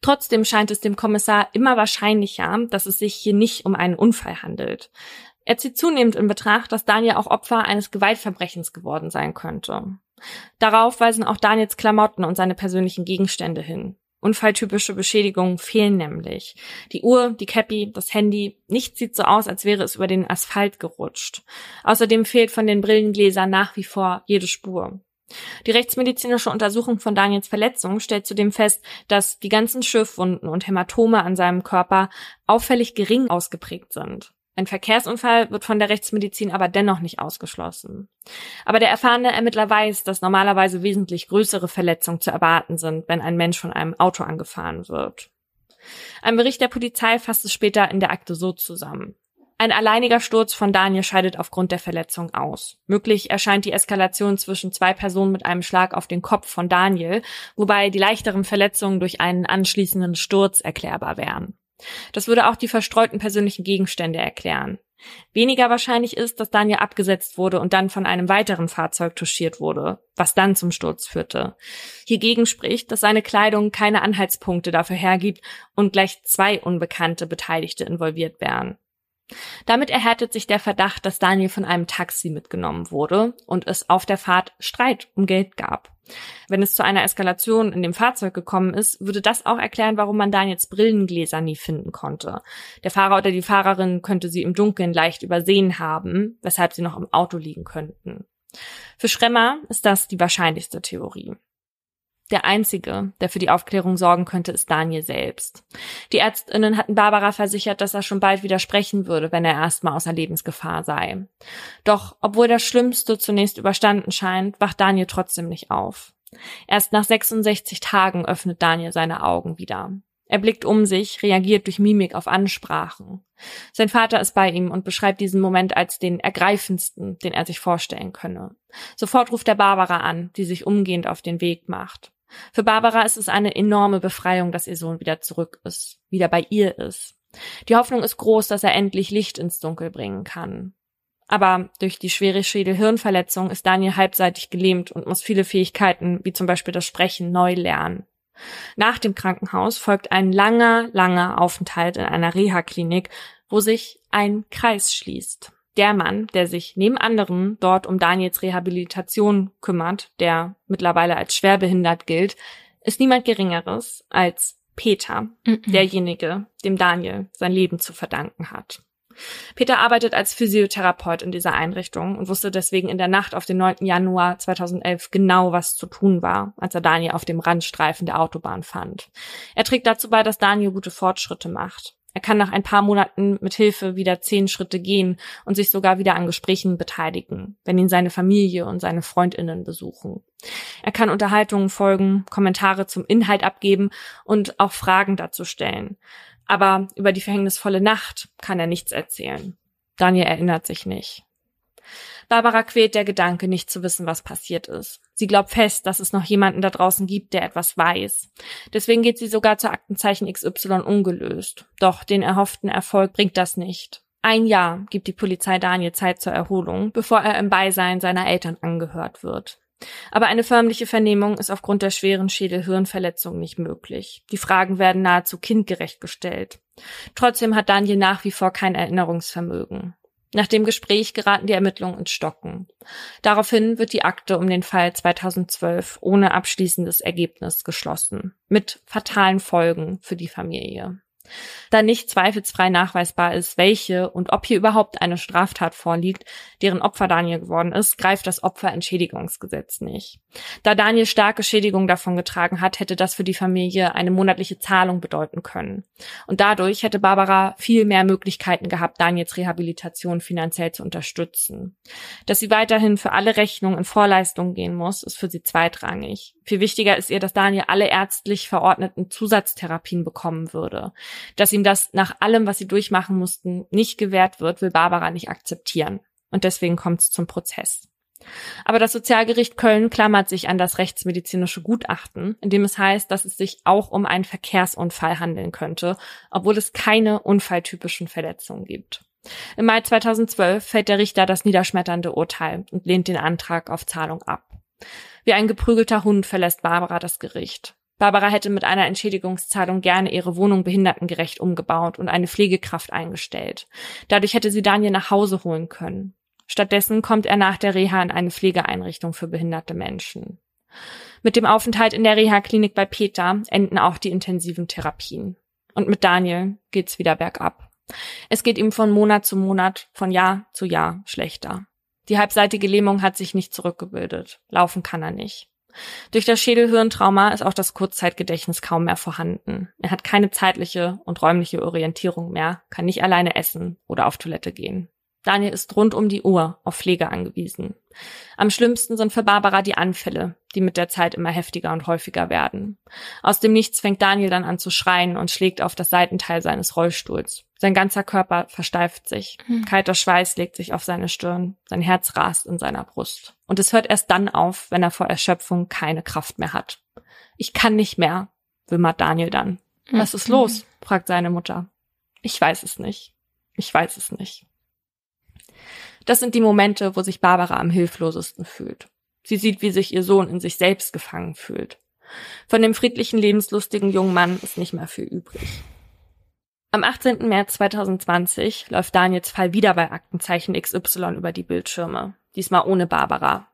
Trotzdem scheint es dem Kommissar immer wahrscheinlicher, dass es sich hier nicht um einen Unfall handelt. Er zieht zunehmend in Betracht, dass Daniel auch Opfer eines Gewaltverbrechens geworden sein könnte. Darauf weisen auch Daniels Klamotten und seine persönlichen Gegenstände hin. Unfalltypische Beschädigungen fehlen nämlich. Die Uhr, die Cappy, das Handy, nichts sieht so aus, als wäre es über den Asphalt gerutscht. Außerdem fehlt von den Brillengläsern nach wie vor jede Spur. Die rechtsmedizinische Untersuchung von Daniels Verletzung stellt zudem fest, dass die ganzen Schürfwunden und Hämatome an seinem Körper auffällig gering ausgeprägt sind. Ein Verkehrsunfall wird von der Rechtsmedizin aber dennoch nicht ausgeschlossen. Aber der erfahrene Ermittler weiß, dass normalerweise wesentlich größere Verletzungen zu erwarten sind, wenn ein Mensch von einem Auto angefahren wird. Ein Bericht der Polizei fasst es später in der Akte so zusammen. Ein alleiniger Sturz von Daniel scheidet aufgrund der Verletzung aus. Möglich erscheint die Eskalation zwischen zwei Personen mit einem Schlag auf den Kopf von Daniel, wobei die leichteren Verletzungen durch einen anschließenden Sturz erklärbar wären. Das würde auch die verstreuten persönlichen Gegenstände erklären. Weniger wahrscheinlich ist, dass Daniel abgesetzt wurde und dann von einem weiteren Fahrzeug touchiert wurde, was dann zum Sturz führte. Hiergegen spricht, dass seine Kleidung keine Anhaltspunkte dafür hergibt und gleich zwei unbekannte Beteiligte involviert wären. Damit erhärtet sich der Verdacht, dass Daniel von einem Taxi mitgenommen wurde und es auf der Fahrt Streit um Geld gab. Wenn es zu einer Eskalation in dem Fahrzeug gekommen ist, würde das auch erklären, warum man Daniels Brillengläser nie finden konnte. Der Fahrer oder die Fahrerin könnte sie im Dunkeln leicht übersehen haben, weshalb sie noch im Auto liegen könnten. Für Schremmer ist das die wahrscheinlichste Theorie. Der einzige, der für die Aufklärung sorgen könnte, ist Daniel selbst. Die Ärztinnen hatten Barbara versichert, dass er schon bald widersprechen würde, wenn er erstmal außer Lebensgefahr sei. Doch, obwohl das Schlimmste zunächst überstanden scheint, wacht Daniel trotzdem nicht auf. Erst nach 66 Tagen öffnet Daniel seine Augen wieder. Er blickt um sich, reagiert durch Mimik auf Ansprachen. Sein Vater ist bei ihm und beschreibt diesen Moment als den ergreifendsten, den er sich vorstellen könne. Sofort ruft er Barbara an, die sich umgehend auf den Weg macht. Für Barbara ist es eine enorme Befreiung, dass ihr Sohn wieder zurück ist, wieder bei ihr ist. Die Hoffnung ist groß, dass er endlich Licht ins Dunkel bringen kann. Aber durch die schwere Schädel-Hirnverletzung ist Daniel halbseitig gelähmt und muss viele Fähigkeiten, wie zum Beispiel das Sprechen, neu lernen. Nach dem Krankenhaus folgt ein langer, langer Aufenthalt in einer Reha-Klinik, wo sich ein Kreis schließt der Mann, der sich neben anderen dort um Daniels Rehabilitation kümmert, der mittlerweile als schwerbehindert gilt, ist niemand Geringeres als Peter, mhm. derjenige, dem Daniel sein Leben zu verdanken hat. Peter arbeitet als Physiotherapeut in dieser Einrichtung und wusste deswegen in der Nacht auf den 9. Januar 2011 genau, was zu tun war, als er Daniel auf dem Randstreifen der Autobahn fand. Er trägt dazu bei, dass Daniel gute Fortschritte macht. Er kann nach ein paar Monaten mit Hilfe wieder zehn Schritte gehen und sich sogar wieder an Gesprächen beteiligen, wenn ihn seine Familie und seine Freundinnen besuchen. Er kann Unterhaltungen folgen, Kommentare zum Inhalt abgeben und auch Fragen dazu stellen. Aber über die verhängnisvolle Nacht kann er nichts erzählen. Daniel erinnert sich nicht. Barbara quält der Gedanke, nicht zu wissen, was passiert ist. Sie glaubt fest, dass es noch jemanden da draußen gibt, der etwas weiß. Deswegen geht sie sogar zu Aktenzeichen XY ungelöst. Doch den erhofften Erfolg bringt das nicht. Ein Jahr gibt die Polizei Daniel Zeit zur Erholung, bevor er im Beisein seiner Eltern angehört wird. Aber eine förmliche Vernehmung ist aufgrund der schweren Schädel-Hirnverletzung nicht möglich. Die Fragen werden nahezu kindgerecht gestellt. Trotzdem hat Daniel nach wie vor kein Erinnerungsvermögen. Nach dem Gespräch geraten die Ermittlungen ins Stocken. Daraufhin wird die Akte um den Fall 2012 ohne abschließendes Ergebnis geschlossen, mit fatalen Folgen für die Familie. Da nicht zweifelsfrei nachweisbar ist, welche und ob hier überhaupt eine Straftat vorliegt, deren Opfer Daniel geworden ist, greift das Opferentschädigungsgesetz nicht. Da Daniel starke Schädigung davon getragen hat, hätte das für die Familie eine monatliche Zahlung bedeuten können. Und dadurch hätte Barbara viel mehr Möglichkeiten gehabt, Daniels Rehabilitation finanziell zu unterstützen. Dass sie weiterhin für alle Rechnungen in Vorleistungen gehen muss, ist für sie zweitrangig. Viel wichtiger ist ihr, dass Daniel alle ärztlich verordneten Zusatztherapien bekommen würde. Dass ihm das nach allem, was sie durchmachen mussten, nicht gewährt wird, will Barbara nicht akzeptieren. Und deswegen kommt es zum Prozess. Aber das Sozialgericht Köln klammert sich an das rechtsmedizinische Gutachten, in dem es heißt, dass es sich auch um einen Verkehrsunfall handeln könnte, obwohl es keine unfalltypischen Verletzungen gibt. Im Mai 2012 fällt der Richter das niederschmetternde Urteil und lehnt den Antrag auf Zahlung ab. Wie ein geprügelter Hund verlässt Barbara das Gericht. Barbara hätte mit einer Entschädigungszahlung gerne ihre Wohnung behindertengerecht umgebaut und eine Pflegekraft eingestellt. Dadurch hätte sie Daniel nach Hause holen können. Stattdessen kommt er nach der Reha in eine Pflegeeinrichtung für behinderte Menschen. Mit dem Aufenthalt in der Reha-Klinik bei Peter enden auch die intensiven Therapien. Und mit Daniel geht's wieder bergab. Es geht ihm von Monat zu Monat, von Jahr zu Jahr schlechter. Die halbseitige Lähmung hat sich nicht zurückgebildet. Laufen kann er nicht. Durch das Schädelhirntrauma ist auch das Kurzzeitgedächtnis kaum mehr vorhanden. Er hat keine zeitliche und räumliche Orientierung mehr, kann nicht alleine essen oder auf Toilette gehen. Daniel ist rund um die Uhr auf Pflege angewiesen. Am schlimmsten sind für Barbara die Anfälle, die mit der Zeit immer heftiger und häufiger werden. Aus dem Nichts fängt Daniel dann an zu schreien und schlägt auf das Seitenteil seines Rollstuhls. Sein ganzer Körper versteift sich. Hm. Kalter Schweiß legt sich auf seine Stirn. Sein Herz rast in seiner Brust. Und es hört erst dann auf, wenn er vor Erschöpfung keine Kraft mehr hat. Ich kann nicht mehr, wimmert Daniel dann. Was ist los? fragt seine Mutter. Ich weiß es nicht. Ich weiß es nicht. Das sind die Momente, wo sich Barbara am hilflosesten fühlt. Sie sieht, wie sich ihr Sohn in sich selbst gefangen fühlt. Von dem friedlichen, lebenslustigen jungen Mann ist nicht mehr viel übrig. Am 18. März 2020 läuft Daniels Fall wieder bei Aktenzeichen XY über die Bildschirme. Diesmal ohne Barbara.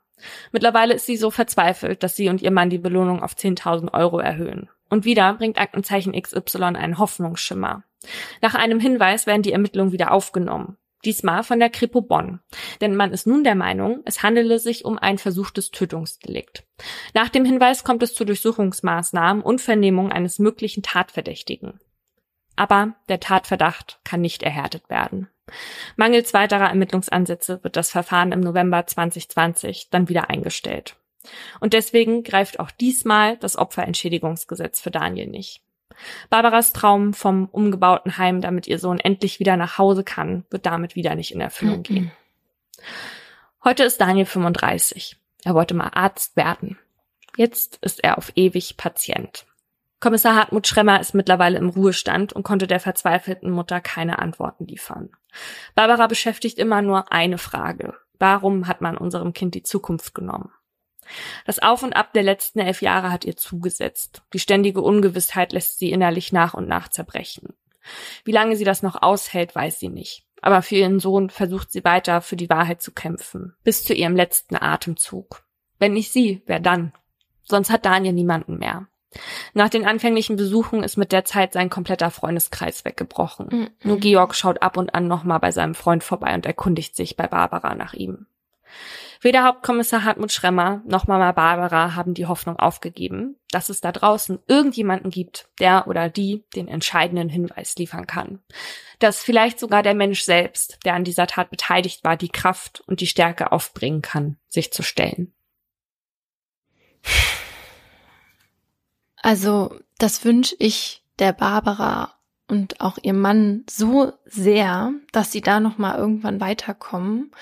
Mittlerweile ist sie so verzweifelt, dass sie und ihr Mann die Belohnung auf 10.000 Euro erhöhen. Und wieder bringt Aktenzeichen XY einen Hoffnungsschimmer. Nach einem Hinweis werden die Ermittlungen wieder aufgenommen diesmal von der Kripo Bonn. Denn man ist nun der Meinung, es handele sich um ein versuchtes Tötungsdelikt. Nach dem Hinweis kommt es zu Durchsuchungsmaßnahmen und Vernehmung eines möglichen Tatverdächtigen. Aber der Tatverdacht kann nicht erhärtet werden. Mangels weiterer Ermittlungsansätze wird das Verfahren im November 2020 dann wieder eingestellt. Und deswegen greift auch diesmal das Opferentschädigungsgesetz für Daniel nicht. Barbaras Traum vom umgebauten Heim, damit ihr Sohn endlich wieder nach Hause kann, wird damit wieder nicht in Erfüllung gehen. Heute ist Daniel 35. Er wollte mal Arzt werden. Jetzt ist er auf ewig Patient. Kommissar Hartmut Schremmer ist mittlerweile im Ruhestand und konnte der verzweifelten Mutter keine Antworten liefern. Barbara beschäftigt immer nur eine Frage. Warum hat man unserem Kind die Zukunft genommen? Das Auf und Ab der letzten elf Jahre hat ihr zugesetzt. Die ständige Ungewissheit lässt sie innerlich nach und nach zerbrechen. Wie lange sie das noch aushält, weiß sie nicht. Aber für ihren Sohn versucht sie weiter für die Wahrheit zu kämpfen. Bis zu ihrem letzten Atemzug. Wenn nicht sie, wer dann? Sonst hat Daniel niemanden mehr. Nach den anfänglichen Besuchen ist mit der Zeit sein kompletter Freundeskreis weggebrochen. Mhm. Nur Georg schaut ab und an nochmal bei seinem Freund vorbei und erkundigt sich bei Barbara nach ihm. Weder Hauptkommissar Hartmut Schremmer noch Mama Barbara haben die Hoffnung aufgegeben, dass es da draußen irgendjemanden gibt, der oder die den entscheidenden Hinweis liefern kann. Dass vielleicht sogar der Mensch selbst, der an dieser Tat beteiligt war, die Kraft und die Stärke aufbringen kann, sich zu stellen. Also, das wünsche ich der Barbara und auch ihr Mann so sehr, dass sie da noch mal irgendwann weiterkommen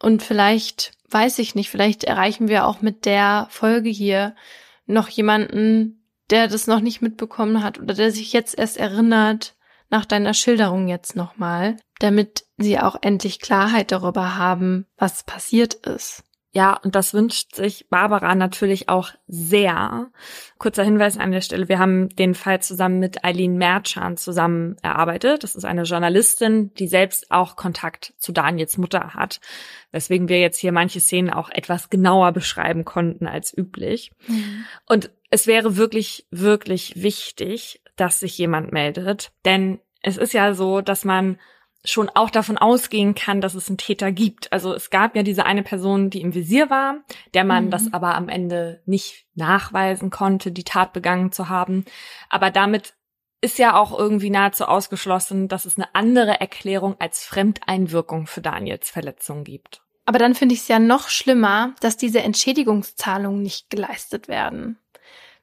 und vielleicht, weiß ich nicht, vielleicht erreichen wir auch mit der Folge hier noch jemanden, der das noch nicht mitbekommen hat oder der sich jetzt erst erinnert nach deiner Schilderung jetzt nochmal, damit sie auch endlich Klarheit darüber haben, was passiert ist. Ja, und das wünscht sich Barbara natürlich auch sehr. Kurzer Hinweis an der Stelle. Wir haben den Fall zusammen mit Eileen Merchan zusammen erarbeitet. Das ist eine Journalistin, die selbst auch Kontakt zu Daniels Mutter hat. Weswegen wir jetzt hier manche Szenen auch etwas genauer beschreiben konnten als üblich. Mhm. Und es wäre wirklich, wirklich wichtig, dass sich jemand meldet. Denn es ist ja so, dass man schon auch davon ausgehen kann, dass es einen Täter gibt. Also es gab ja diese eine Person, die im Visier war, der man mhm. das aber am Ende nicht nachweisen konnte, die Tat begangen zu haben. Aber damit ist ja auch irgendwie nahezu ausgeschlossen, dass es eine andere Erklärung als Fremdeinwirkung für Daniels Verletzung gibt. Aber dann finde ich es ja noch schlimmer, dass diese Entschädigungszahlungen nicht geleistet werden.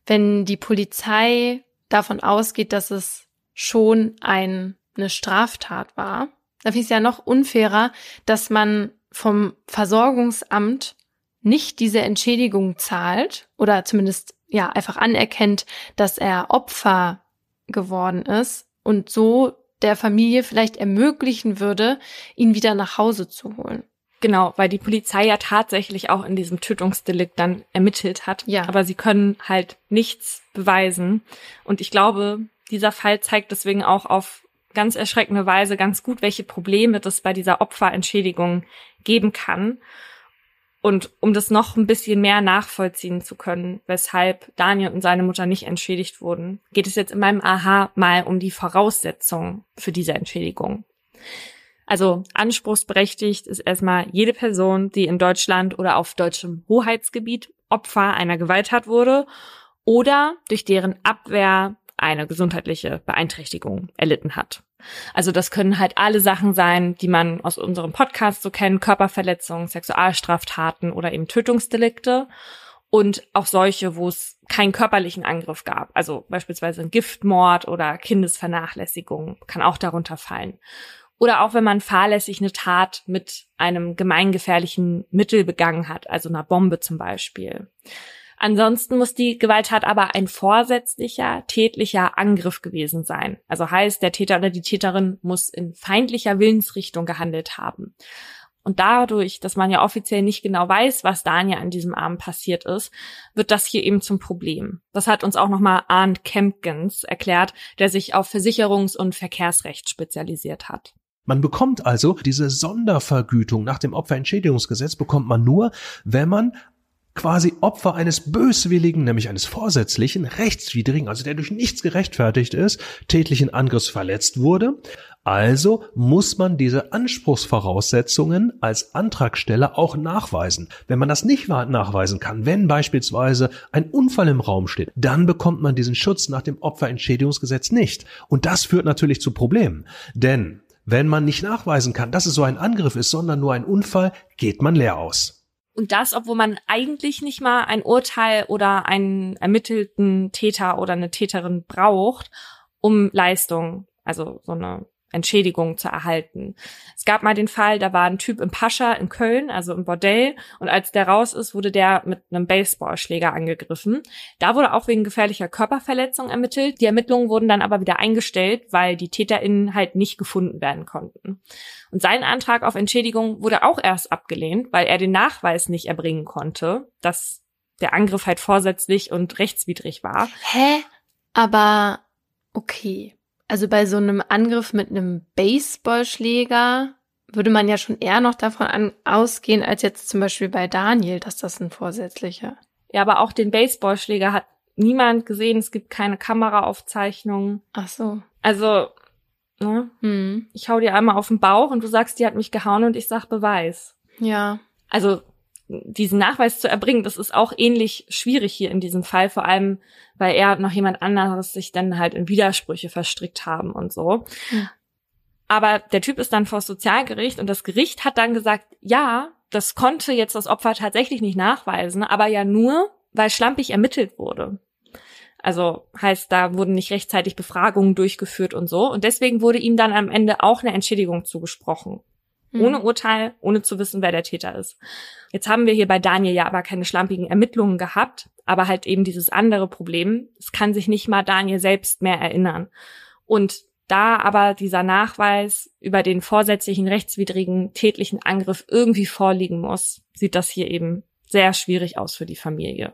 Wenn die Polizei davon ausgeht, dass es schon ein eine Straftat war, da finde ich es ja noch unfairer, dass man vom Versorgungsamt nicht diese Entschädigung zahlt oder zumindest ja einfach anerkennt, dass er Opfer geworden ist und so der Familie vielleicht ermöglichen würde, ihn wieder nach Hause zu holen. Genau, weil die Polizei ja tatsächlich auch in diesem Tötungsdelikt dann ermittelt hat. Ja. Aber sie können halt nichts beweisen. Und ich glaube, dieser Fall zeigt deswegen auch auf ganz erschreckende Weise ganz gut, welche Probleme das bei dieser Opferentschädigung geben kann. Und um das noch ein bisschen mehr nachvollziehen zu können, weshalb Daniel und seine Mutter nicht entschädigt wurden, geht es jetzt in meinem Aha mal um die Voraussetzungen für diese Entschädigung. Also anspruchsberechtigt ist erstmal jede Person, die in Deutschland oder auf deutschem Hoheitsgebiet Opfer einer Gewalttat wurde oder durch deren Abwehr eine gesundheitliche Beeinträchtigung erlitten hat. Also das können halt alle Sachen sein, die man aus unserem Podcast so kennt, Körperverletzungen, Sexualstraftaten oder eben Tötungsdelikte und auch solche, wo es keinen körperlichen Angriff gab, also beispielsweise ein Giftmord oder Kindesvernachlässigung kann auch darunter fallen. Oder auch wenn man fahrlässig eine Tat mit einem gemeingefährlichen Mittel begangen hat, also einer Bombe zum Beispiel. Ansonsten muss die Gewalttat aber ein vorsätzlicher, tätlicher Angriff gewesen sein. Also heißt, der Täter oder die Täterin muss in feindlicher Willensrichtung gehandelt haben. Und dadurch, dass man ja offiziell nicht genau weiß, was Daniel an diesem Abend passiert ist, wird das hier eben zum Problem. Das hat uns auch nochmal Arndt Kempkins erklärt, der sich auf Versicherungs- und Verkehrsrecht spezialisiert hat. Man bekommt also diese Sondervergütung nach dem Opferentschädigungsgesetz bekommt man nur, wenn man quasi Opfer eines böswilligen, nämlich eines vorsätzlichen, rechtswidrigen, also der durch nichts gerechtfertigt ist, tätlichen Angriffs verletzt wurde. Also muss man diese Anspruchsvoraussetzungen als Antragsteller auch nachweisen. Wenn man das nicht nachweisen kann, wenn beispielsweise ein Unfall im Raum steht, dann bekommt man diesen Schutz nach dem Opferentschädigungsgesetz nicht. Und das führt natürlich zu Problemen. Denn wenn man nicht nachweisen kann, dass es so ein Angriff ist, sondern nur ein Unfall, geht man leer aus. Und das, obwohl man eigentlich nicht mal ein Urteil oder einen ermittelten Täter oder eine Täterin braucht, um Leistung, also so eine Entschädigung zu erhalten. Es gab mal den Fall, da war ein Typ im Pascha in Köln, also im Bordell, und als der raus ist, wurde der mit einem Baseballschläger angegriffen. Da wurde auch wegen gefährlicher Körperverletzung ermittelt. Die Ermittlungen wurden dann aber wieder eingestellt, weil die TäterInnen halt nicht gefunden werden konnten. Und sein Antrag auf Entschädigung wurde auch erst abgelehnt, weil er den Nachweis nicht erbringen konnte, dass der Angriff halt vorsätzlich und rechtswidrig war. Hä? Aber okay also bei so einem Angriff mit einem Baseballschläger würde man ja schon eher noch davon an, ausgehen, als jetzt zum Beispiel bei Daniel, dass das ein vorsätzlicher. Ja, aber auch den Baseballschläger hat niemand gesehen. Es gibt keine Kameraaufzeichnungen. Ach so. Also, ne? Hm. Ich hau dir einmal auf den Bauch und du sagst, die hat mich gehauen und ich sag Beweis. Ja. Also, diesen Nachweis zu erbringen, das ist auch ähnlich schwierig hier in diesem Fall, vor allem, weil er noch jemand anderes sich dann halt in Widersprüche verstrickt haben und so. Ja. Aber der Typ ist dann vor das Sozialgericht und das Gericht hat dann gesagt, ja, das konnte jetzt das Opfer tatsächlich nicht nachweisen, aber ja nur, weil schlampig ermittelt wurde. Also heißt, da wurden nicht rechtzeitig Befragungen durchgeführt und so. Und deswegen wurde ihm dann am Ende auch eine Entschädigung zugesprochen. Mhm. Ohne Urteil, ohne zu wissen, wer der Täter ist. Jetzt haben wir hier bei Daniel ja aber keine schlampigen Ermittlungen gehabt, aber halt eben dieses andere Problem. Es kann sich nicht mal Daniel selbst mehr erinnern. Und da aber dieser Nachweis über den vorsätzlichen rechtswidrigen tätlichen Angriff irgendwie vorliegen muss, sieht das hier eben sehr schwierig aus für die Familie.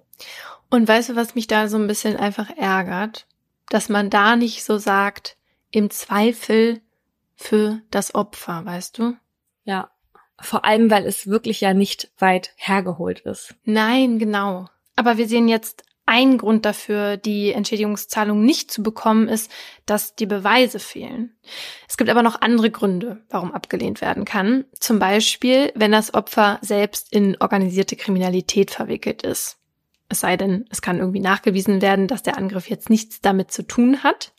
Und weißt du, was mich da so ein bisschen einfach ärgert? Dass man da nicht so sagt, im Zweifel für das Opfer, weißt du? Ja. Vor allem, weil es wirklich ja nicht weit hergeholt ist. Nein, genau. Aber wir sehen jetzt ein Grund dafür, die Entschädigungszahlung nicht zu bekommen, ist, dass die Beweise fehlen. Es gibt aber noch andere Gründe, warum abgelehnt werden kann. Zum Beispiel, wenn das Opfer selbst in organisierte Kriminalität verwickelt ist. Es sei denn, es kann irgendwie nachgewiesen werden, dass der Angriff jetzt nichts damit zu tun hat.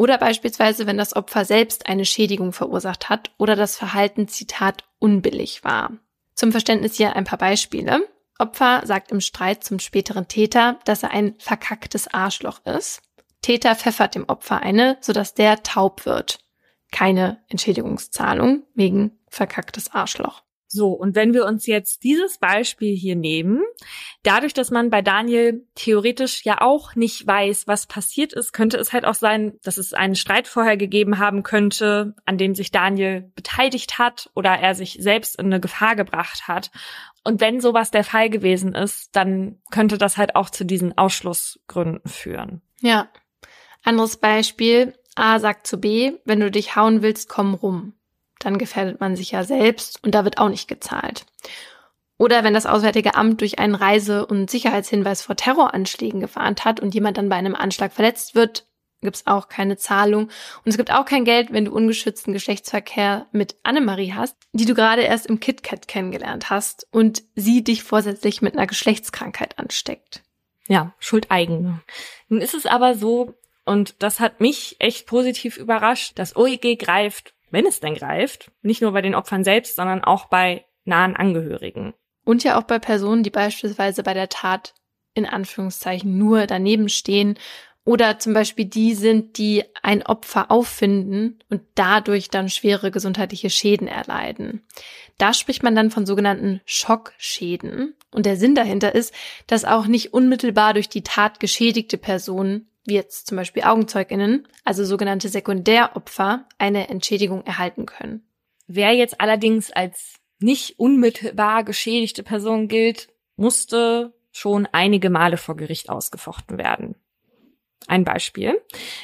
Oder beispielsweise, wenn das Opfer selbst eine Schädigung verursacht hat oder das Verhalten, Zitat, unbillig war. Zum Verständnis hier ein paar Beispiele. Opfer sagt im Streit zum späteren Täter, dass er ein verkacktes Arschloch ist. Täter pfeffert dem Opfer eine, sodass der taub wird. Keine Entschädigungszahlung wegen verkacktes Arschloch. So, und wenn wir uns jetzt dieses Beispiel hier nehmen, dadurch, dass man bei Daniel theoretisch ja auch nicht weiß, was passiert ist, könnte es halt auch sein, dass es einen Streit vorher gegeben haben könnte, an dem sich Daniel beteiligt hat oder er sich selbst in eine Gefahr gebracht hat. Und wenn sowas der Fall gewesen ist, dann könnte das halt auch zu diesen Ausschlussgründen führen. Ja. Anderes Beispiel. A sagt zu B, wenn du dich hauen willst, komm rum dann gefährdet man sich ja selbst und da wird auch nicht gezahlt. Oder wenn das Auswärtige Amt durch einen Reise- und Sicherheitshinweis vor Terroranschlägen gewarnt hat und jemand dann bei einem Anschlag verletzt wird, gibt es auch keine Zahlung. Und es gibt auch kein Geld, wenn du ungeschützten Geschlechtsverkehr mit Annemarie hast, die du gerade erst im KitKat kennengelernt hast und sie dich vorsätzlich mit einer Geschlechtskrankheit ansteckt. Ja, Schuldeigene. Nun ist es aber so, und das hat mich echt positiv überrascht, dass OEG greift, wenn es denn greift, nicht nur bei den Opfern selbst, sondern auch bei nahen Angehörigen. Und ja auch bei Personen, die beispielsweise bei der Tat in Anführungszeichen nur daneben stehen oder zum Beispiel die sind, die ein Opfer auffinden und dadurch dann schwere gesundheitliche Schäden erleiden. Da spricht man dann von sogenannten Schockschäden. Und der Sinn dahinter ist, dass auch nicht unmittelbar durch die Tat geschädigte Personen, wie jetzt zum Beispiel Augenzeuginnen, also sogenannte Sekundäropfer, eine Entschädigung erhalten können. Wer jetzt allerdings als nicht unmittelbar geschädigte Person gilt, musste schon einige Male vor Gericht ausgefochten werden. Ein Beispiel.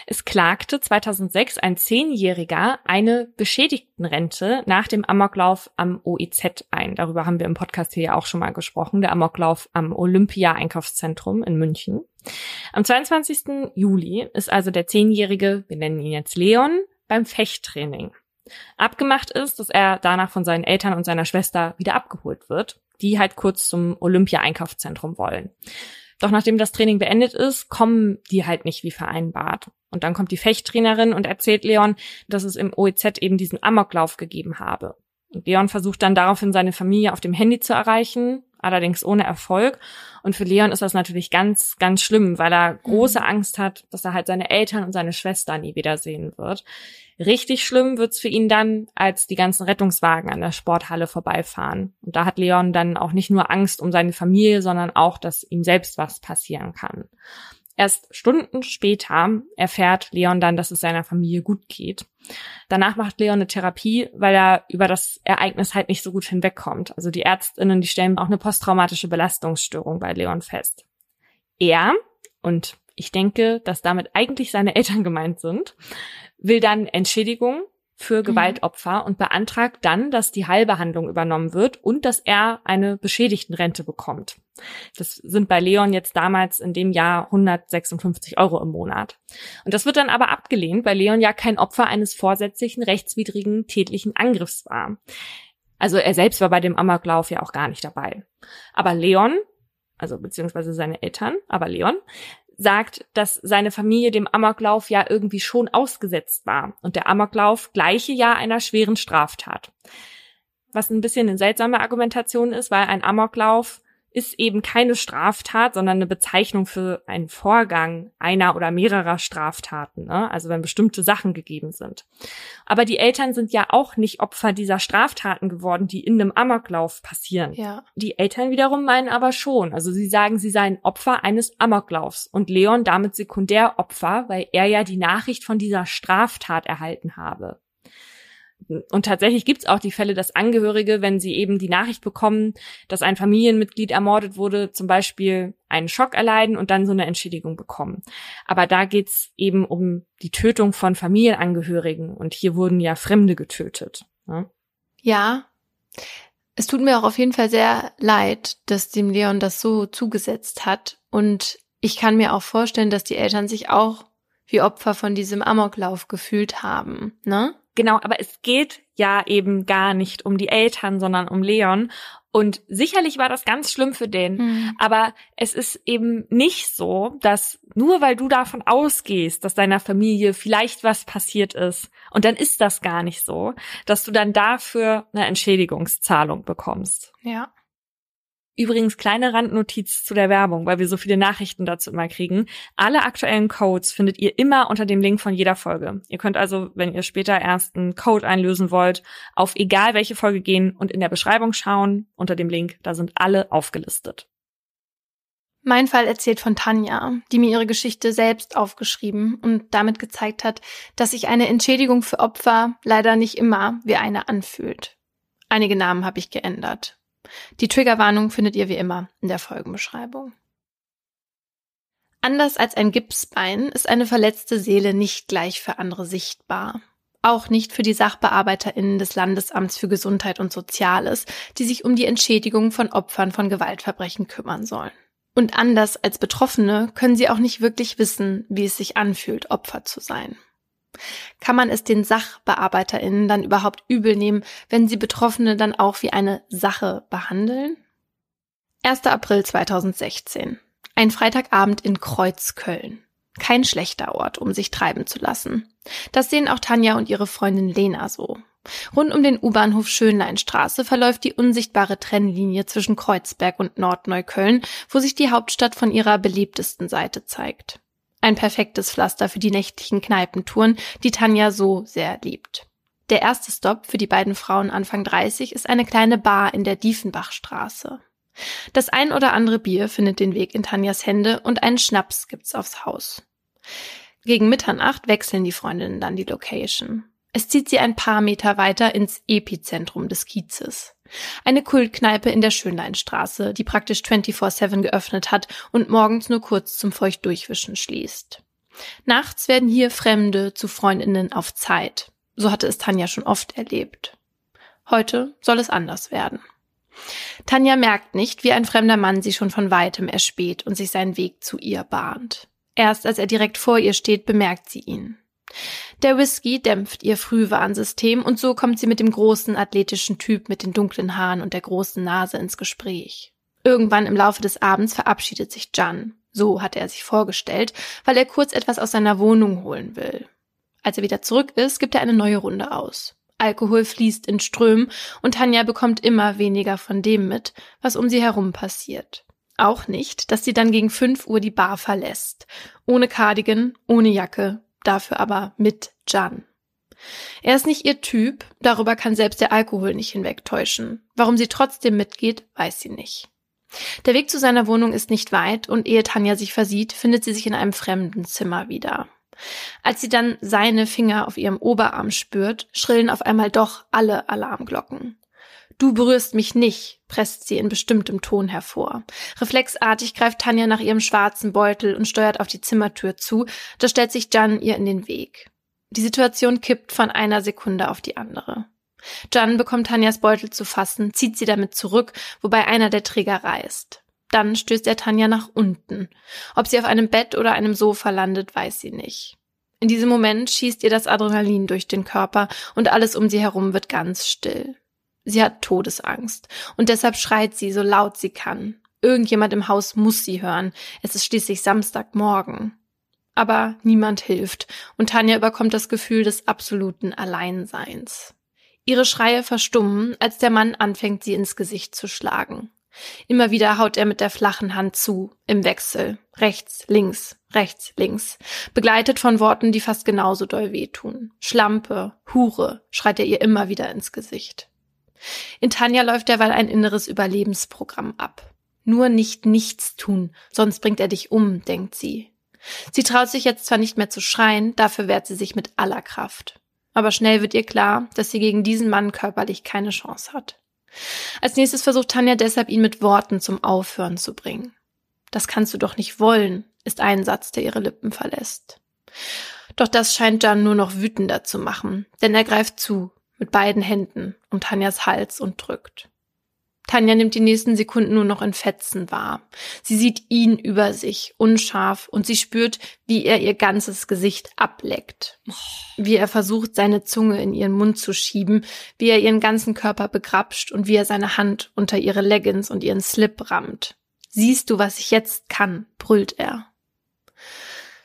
Es klagte 2006 ein Zehnjähriger eine Beschädigtenrente nach dem Amoklauf am OEZ ein. Darüber haben wir im Podcast hier ja auch schon mal gesprochen. Der Amoklauf am Olympia-Einkaufszentrum in München. Am 22. Juli ist also der Zehnjährige, wir nennen ihn jetzt Leon, beim Fechttraining. Abgemacht ist, dass er danach von seinen Eltern und seiner Schwester wieder abgeholt wird, die halt kurz zum Olympia-Einkaufszentrum wollen. Doch nachdem das Training beendet ist, kommen die halt nicht wie vereinbart. Und dann kommt die Fechttrainerin und erzählt Leon, dass es im OEZ eben diesen Amoklauf gegeben habe. Und Leon versucht dann daraufhin seine Familie auf dem Handy zu erreichen, allerdings ohne Erfolg. Und für Leon ist das natürlich ganz, ganz schlimm, weil er große mhm. Angst hat, dass er halt seine Eltern und seine Schwester nie wiedersehen wird. Richtig schlimm wird's für ihn dann, als die ganzen Rettungswagen an der Sporthalle vorbeifahren. Und da hat Leon dann auch nicht nur Angst um seine Familie, sondern auch, dass ihm selbst was passieren kann. Erst Stunden später erfährt Leon dann, dass es seiner Familie gut geht. Danach macht Leon eine Therapie, weil er über das Ereignis halt nicht so gut hinwegkommt. Also die Ärztinnen, die stellen auch eine posttraumatische Belastungsstörung bei Leon fest. Er, und ich denke, dass damit eigentlich seine Eltern gemeint sind, will dann Entschädigung für mhm. Gewaltopfer mhm. und beantragt dann, dass die Heilbehandlung übernommen wird und dass er eine Beschädigtenrente bekommt. Das sind bei Leon jetzt damals in dem Jahr 156 Euro im Monat. Und das wird dann aber abgelehnt, weil Leon ja kein Opfer eines vorsätzlichen, rechtswidrigen, tätlichen Angriffs war. Also er selbst war bei dem Amoklauf ja auch gar nicht dabei. Aber Leon, also beziehungsweise seine Eltern, aber Leon, sagt, dass seine Familie dem Amoklauf ja irgendwie schon ausgesetzt war und der Amoklauf gleiche Jahr einer schweren Straftat. Was ein bisschen eine seltsame Argumentation ist, weil ein Amoklauf ist eben keine Straftat, sondern eine Bezeichnung für einen Vorgang einer oder mehrerer Straftaten, ne? also wenn bestimmte Sachen gegeben sind. Aber die Eltern sind ja auch nicht Opfer dieser Straftaten geworden, die in einem Amoklauf passieren. Ja. Die Eltern wiederum meinen aber schon. Also sie sagen, sie seien Opfer eines Amoklaufs und Leon damit Sekundäropfer, weil er ja die Nachricht von dieser Straftat erhalten habe. Und tatsächlich gibt es auch die Fälle, dass Angehörige, wenn sie eben die Nachricht bekommen, dass ein Familienmitglied ermordet wurde, zum Beispiel einen Schock erleiden und dann so eine Entschädigung bekommen. Aber da geht's eben um die Tötung von Familienangehörigen und hier wurden ja Fremde getötet. Ne? Ja, es tut mir auch auf jeden Fall sehr leid, dass dem Leon das so zugesetzt hat. Und ich kann mir auch vorstellen, dass die Eltern sich auch wie Opfer von diesem Amoklauf gefühlt haben, ne? Genau, aber es geht ja eben gar nicht um die Eltern, sondern um Leon. Und sicherlich war das ganz schlimm für den. Mhm. Aber es ist eben nicht so, dass nur weil du davon ausgehst, dass deiner Familie vielleicht was passiert ist, und dann ist das gar nicht so, dass du dann dafür eine Entschädigungszahlung bekommst. Ja. Übrigens kleine Randnotiz zu der Werbung, weil wir so viele Nachrichten dazu immer kriegen. Alle aktuellen Codes findet ihr immer unter dem Link von jeder Folge. Ihr könnt also, wenn ihr später erst einen Code einlösen wollt, auf egal welche Folge gehen und in der Beschreibung schauen unter dem Link. Da sind alle aufgelistet. Mein Fall erzählt von Tanja, die mir ihre Geschichte selbst aufgeschrieben und damit gezeigt hat, dass sich eine Entschädigung für Opfer leider nicht immer wie eine anfühlt. Einige Namen habe ich geändert. Die Triggerwarnung findet ihr wie immer in der Folgenbeschreibung. Anders als ein Gipsbein ist eine verletzte Seele nicht gleich für andere sichtbar. Auch nicht für die SachbearbeiterInnen des Landesamts für Gesundheit und Soziales, die sich um die Entschädigung von Opfern von Gewaltverbrechen kümmern sollen. Und anders als Betroffene können sie auch nicht wirklich wissen, wie es sich anfühlt, Opfer zu sein. Kann man es den SachbearbeiterInnen dann überhaupt übel nehmen, wenn sie Betroffene dann auch wie eine Sache behandeln? 1. April 2016. Ein Freitagabend in Kreuzköln. Kein schlechter Ort, um sich treiben zu lassen. Das sehen auch Tanja und ihre Freundin Lena so. Rund um den U-Bahnhof Schönleinstraße verläuft die unsichtbare Trennlinie zwischen Kreuzberg und Nordneukölln, wo sich die Hauptstadt von ihrer belebtesten Seite zeigt. Ein perfektes Pflaster für die nächtlichen Kneipentouren, die Tanja so sehr liebt. Der erste Stopp für die beiden Frauen Anfang 30 ist eine kleine Bar in der Diefenbachstraße. Das ein oder andere Bier findet den Weg in Tanjas Hände und einen Schnaps gibt's aufs Haus. Gegen Mitternacht wechseln die Freundinnen dann die Location. Es zieht sie ein paar Meter weiter ins Epizentrum des Kiezes. Eine Kultkneipe in der Schönleinstraße, die praktisch 24-7 geöffnet hat und morgens nur kurz zum Feuchtdurchwischen schließt. Nachts werden hier Fremde zu Freundinnen auf Zeit. So hatte es Tanja schon oft erlebt. Heute soll es anders werden. Tanja merkt nicht, wie ein fremder Mann sie schon von weitem erspäht und sich seinen Weg zu ihr bahnt. Erst als er direkt vor ihr steht, bemerkt sie ihn. Der Whisky dämpft ihr Frühwarnsystem und so kommt sie mit dem großen athletischen Typ mit den dunklen Haaren und der großen Nase ins Gespräch. Irgendwann im Laufe des Abends verabschiedet sich Jan. So hat er sich vorgestellt, weil er kurz etwas aus seiner Wohnung holen will. Als er wieder zurück ist, gibt er eine neue Runde aus. Alkohol fließt in Strömen und Tanja bekommt immer weniger von dem mit, was um sie herum passiert. Auch nicht, dass sie dann gegen fünf Uhr die Bar verlässt. Ohne Cardigan, ohne Jacke, dafür aber mit Jan. Er ist nicht ihr Typ, darüber kann selbst der Alkohol nicht hinwegtäuschen. Warum sie trotzdem mitgeht, weiß sie nicht. Der Weg zu seiner Wohnung ist nicht weit und ehe Tanja sich versieht, findet sie sich in einem fremden Zimmer wieder. Als sie dann seine Finger auf ihrem Oberarm spürt, schrillen auf einmal doch alle Alarmglocken. Du berührst mich nicht, presst sie in bestimmtem Ton hervor. Reflexartig greift Tanja nach ihrem schwarzen Beutel und steuert auf die Zimmertür zu, da stellt sich Jan ihr in den Weg. Die Situation kippt von einer Sekunde auf die andere. Jan bekommt Tanjas Beutel zu fassen, zieht sie damit zurück, wobei einer der Träger reißt. Dann stößt er Tanja nach unten. Ob sie auf einem Bett oder einem Sofa landet, weiß sie nicht. In diesem Moment schießt ihr das Adrenalin durch den Körper und alles um sie herum wird ganz still. Sie hat Todesangst und deshalb schreit sie so laut sie kann. Irgendjemand im Haus muss sie hören. Es ist schließlich Samstagmorgen. Aber niemand hilft und Tanja überkommt das Gefühl des absoluten Alleinseins. Ihre Schreie verstummen, als der Mann anfängt, sie ins Gesicht zu schlagen. Immer wieder haut er mit der flachen Hand zu, im Wechsel. Rechts, links, rechts, links. Begleitet von Worten, die fast genauso doll wehtun. Schlampe, Hure, schreit er ihr immer wieder ins Gesicht. In Tanja läuft derweil ein inneres Überlebensprogramm ab. Nur nicht nichts tun, sonst bringt er dich um, denkt sie. Sie traut sich jetzt zwar nicht mehr zu schreien, dafür wehrt sie sich mit aller Kraft. Aber schnell wird ihr klar, dass sie gegen diesen Mann körperlich keine Chance hat. Als nächstes versucht Tanja deshalb, ihn mit Worten zum Aufhören zu bringen. Das kannst du doch nicht wollen, ist ein Satz, der ihre Lippen verlässt. Doch das scheint Jan nur noch wütender zu machen, denn er greift zu, mit beiden Händen, um Tanjas Hals und drückt. Tanja nimmt die nächsten Sekunden nur noch in Fetzen wahr. Sie sieht ihn über sich, unscharf, und sie spürt, wie er ihr ganzes Gesicht ableckt. Wie er versucht, seine Zunge in ihren Mund zu schieben, wie er ihren ganzen Körper begrapscht und wie er seine Hand unter ihre Leggings und ihren Slip rammt. Siehst du, was ich jetzt kann? brüllt er.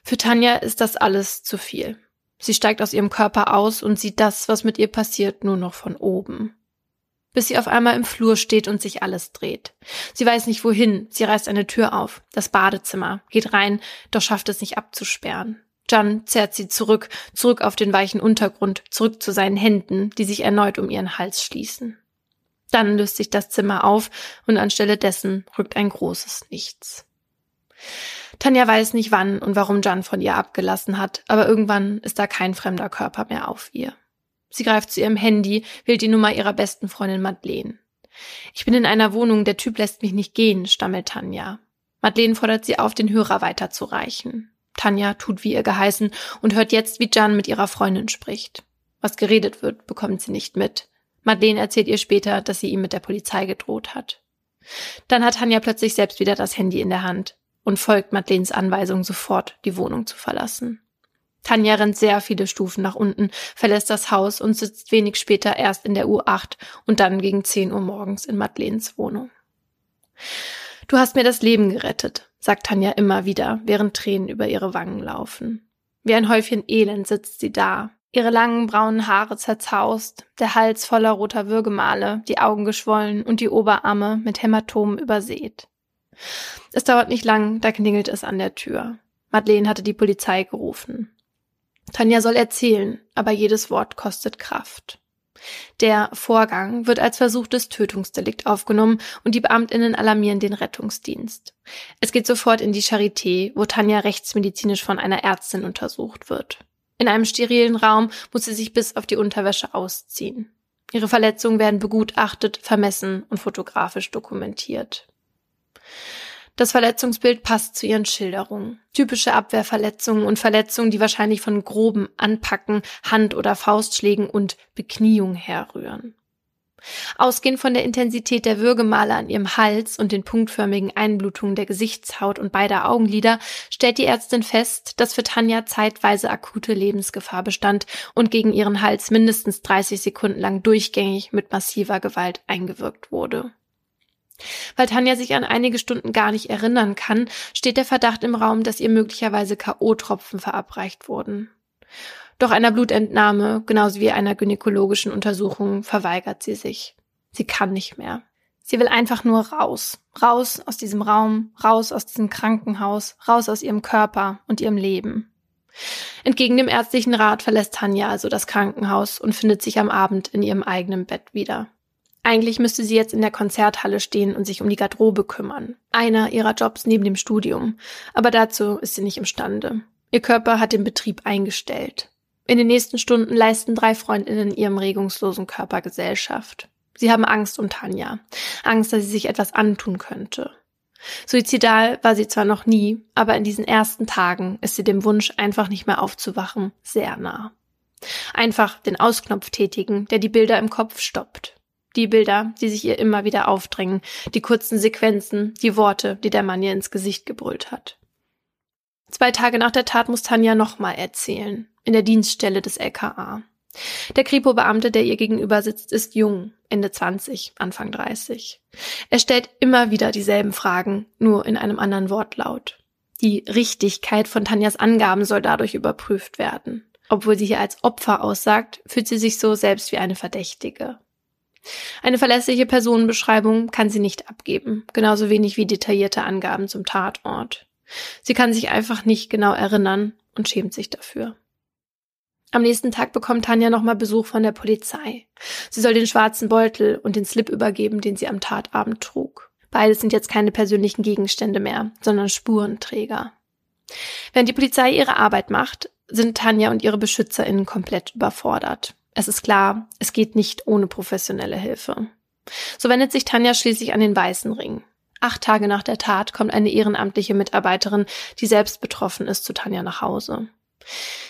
Für Tanja ist das alles zu viel. Sie steigt aus ihrem Körper aus und sieht das, was mit ihr passiert, nur noch von oben bis sie auf einmal im Flur steht und sich alles dreht. Sie weiß nicht wohin, sie reißt eine Tür auf, das Badezimmer, geht rein, doch schafft es nicht abzusperren. Jan zerrt sie zurück, zurück auf den weichen Untergrund, zurück zu seinen Händen, die sich erneut um ihren Hals schließen. Dann löst sich das Zimmer auf und anstelle dessen rückt ein großes Nichts. Tanja weiß nicht wann und warum Jan von ihr abgelassen hat, aber irgendwann ist da kein fremder Körper mehr auf ihr. Sie greift zu ihrem Handy, wählt die Nummer ihrer besten Freundin Madeleine. Ich bin in einer Wohnung, der Typ lässt mich nicht gehen, stammelt Tanja. Madeleine fordert sie auf, den Hörer weiterzureichen. Tanja tut wie ihr geheißen und hört jetzt, wie Jan mit ihrer Freundin spricht. Was geredet wird, bekommt sie nicht mit. Madeleine erzählt ihr später, dass sie ihm mit der Polizei gedroht hat. Dann hat Tanja plötzlich selbst wieder das Handy in der Hand und folgt Madeleines Anweisung, sofort die Wohnung zu verlassen. Tanja rennt sehr viele Stufen nach unten, verlässt das Haus und sitzt wenig später erst in der U8 und dann gegen 10 Uhr morgens in Madeleines Wohnung. Du hast mir das Leben gerettet, sagt Tanja immer wieder, während Tränen über ihre Wangen laufen. Wie ein Häufchen Elend sitzt sie da, ihre langen braunen Haare zerzaust, der Hals voller roter Würgemale, die Augen geschwollen und die Oberarme mit Hämatomen übersät. Es dauert nicht lang, da klingelt es an der Tür. Madeleine hatte die Polizei gerufen. Tanja soll erzählen, aber jedes Wort kostet Kraft. Der Vorgang wird als versuchtes Tötungsdelikt aufgenommen und die Beamtinnen alarmieren den Rettungsdienst. Es geht sofort in die Charité, wo Tanja rechtsmedizinisch von einer Ärztin untersucht wird. In einem sterilen Raum muss sie sich bis auf die Unterwäsche ausziehen. Ihre Verletzungen werden begutachtet, vermessen und fotografisch dokumentiert. Das Verletzungsbild passt zu ihren Schilderungen. Typische Abwehrverletzungen und Verletzungen, die wahrscheinlich von groben Anpacken, Hand- oder Faustschlägen und Bekniung herrühren. Ausgehend von der Intensität der Würgemale an ihrem Hals und den punktförmigen Einblutungen der Gesichtshaut und beider Augenlider stellt die Ärztin fest, dass für Tanja zeitweise akute Lebensgefahr bestand und gegen ihren Hals mindestens 30 Sekunden lang durchgängig mit massiver Gewalt eingewirkt wurde. Weil Tanja sich an einige Stunden gar nicht erinnern kann, steht der Verdacht im Raum, dass ihr möglicherweise K.O.-Tropfen verabreicht wurden. Doch einer Blutentnahme, genauso wie einer gynäkologischen Untersuchung, verweigert sie sich. Sie kann nicht mehr. Sie will einfach nur raus. Raus aus diesem Raum, raus aus diesem Krankenhaus, raus aus ihrem Körper und ihrem Leben. Entgegen dem ärztlichen Rat verlässt Tanja also das Krankenhaus und findet sich am Abend in ihrem eigenen Bett wieder. Eigentlich müsste sie jetzt in der Konzerthalle stehen und sich um die Garderobe kümmern. Einer ihrer Jobs neben dem Studium. Aber dazu ist sie nicht imstande. Ihr Körper hat den Betrieb eingestellt. In den nächsten Stunden leisten drei Freundinnen ihrem regungslosen Körper Gesellschaft. Sie haben Angst um Tanja. Angst, dass sie sich etwas antun könnte. Suizidal war sie zwar noch nie, aber in diesen ersten Tagen ist sie dem Wunsch, einfach nicht mehr aufzuwachen, sehr nah. Einfach den Ausknopf tätigen, der die Bilder im Kopf stoppt. Die Bilder, die sich ihr immer wieder aufdrängen, die kurzen Sequenzen, die Worte, die der Mann ihr ins Gesicht gebrüllt hat. Zwei Tage nach der Tat muss Tanja nochmal erzählen, in der Dienststelle des LKA. Der Kripo-Beamte, der ihr gegenüber sitzt, ist jung, Ende 20, Anfang 30. Er stellt immer wieder dieselben Fragen, nur in einem anderen Wortlaut. Die Richtigkeit von Tanjas Angaben soll dadurch überprüft werden. Obwohl sie hier als Opfer aussagt, fühlt sie sich so selbst wie eine Verdächtige. Eine verlässliche Personenbeschreibung kann sie nicht abgeben, genauso wenig wie detaillierte Angaben zum Tatort. Sie kann sich einfach nicht genau erinnern und schämt sich dafür. Am nächsten Tag bekommt Tanja nochmal Besuch von der Polizei. Sie soll den schwarzen Beutel und den Slip übergeben, den sie am Tatabend trug. Beides sind jetzt keine persönlichen Gegenstände mehr, sondern Spurenträger. Während die Polizei ihre Arbeit macht, sind Tanja und ihre BeschützerInnen komplett überfordert. Es ist klar, es geht nicht ohne professionelle Hilfe. So wendet sich Tanja schließlich an den Weißen Ring. Acht Tage nach der Tat kommt eine ehrenamtliche Mitarbeiterin, die selbst betroffen ist, zu Tanja nach Hause.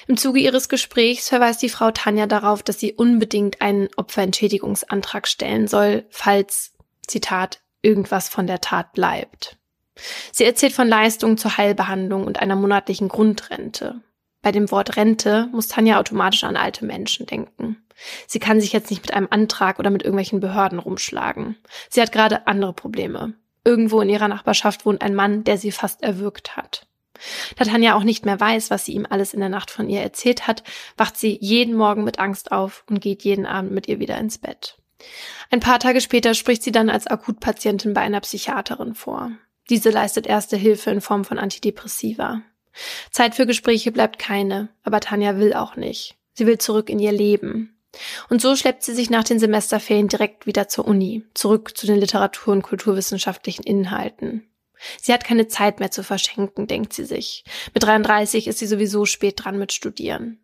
Im Zuge ihres Gesprächs verweist die Frau Tanja darauf, dass sie unbedingt einen Opferentschädigungsantrag stellen soll, falls, Zitat, irgendwas von der Tat bleibt. Sie erzählt von Leistungen zur Heilbehandlung und einer monatlichen Grundrente. Bei dem Wort Rente muss Tanja automatisch an alte Menschen denken. Sie kann sich jetzt nicht mit einem Antrag oder mit irgendwelchen Behörden rumschlagen. Sie hat gerade andere Probleme. Irgendwo in ihrer Nachbarschaft wohnt ein Mann, der sie fast erwürgt hat. Da Tanja auch nicht mehr weiß, was sie ihm alles in der Nacht von ihr erzählt hat, wacht sie jeden Morgen mit Angst auf und geht jeden Abend mit ihr wieder ins Bett. Ein paar Tage später spricht sie dann als Akutpatientin bei einer Psychiaterin vor. Diese leistet erste Hilfe in Form von Antidepressiva. Zeit für Gespräche bleibt keine, aber Tanja will auch nicht. Sie will zurück in ihr Leben. Und so schleppt sie sich nach den Semesterferien direkt wieder zur Uni, zurück zu den literatur- und kulturwissenschaftlichen Inhalten. Sie hat keine Zeit mehr zu verschenken, denkt sie sich. Mit 33 ist sie sowieso spät dran mit Studieren.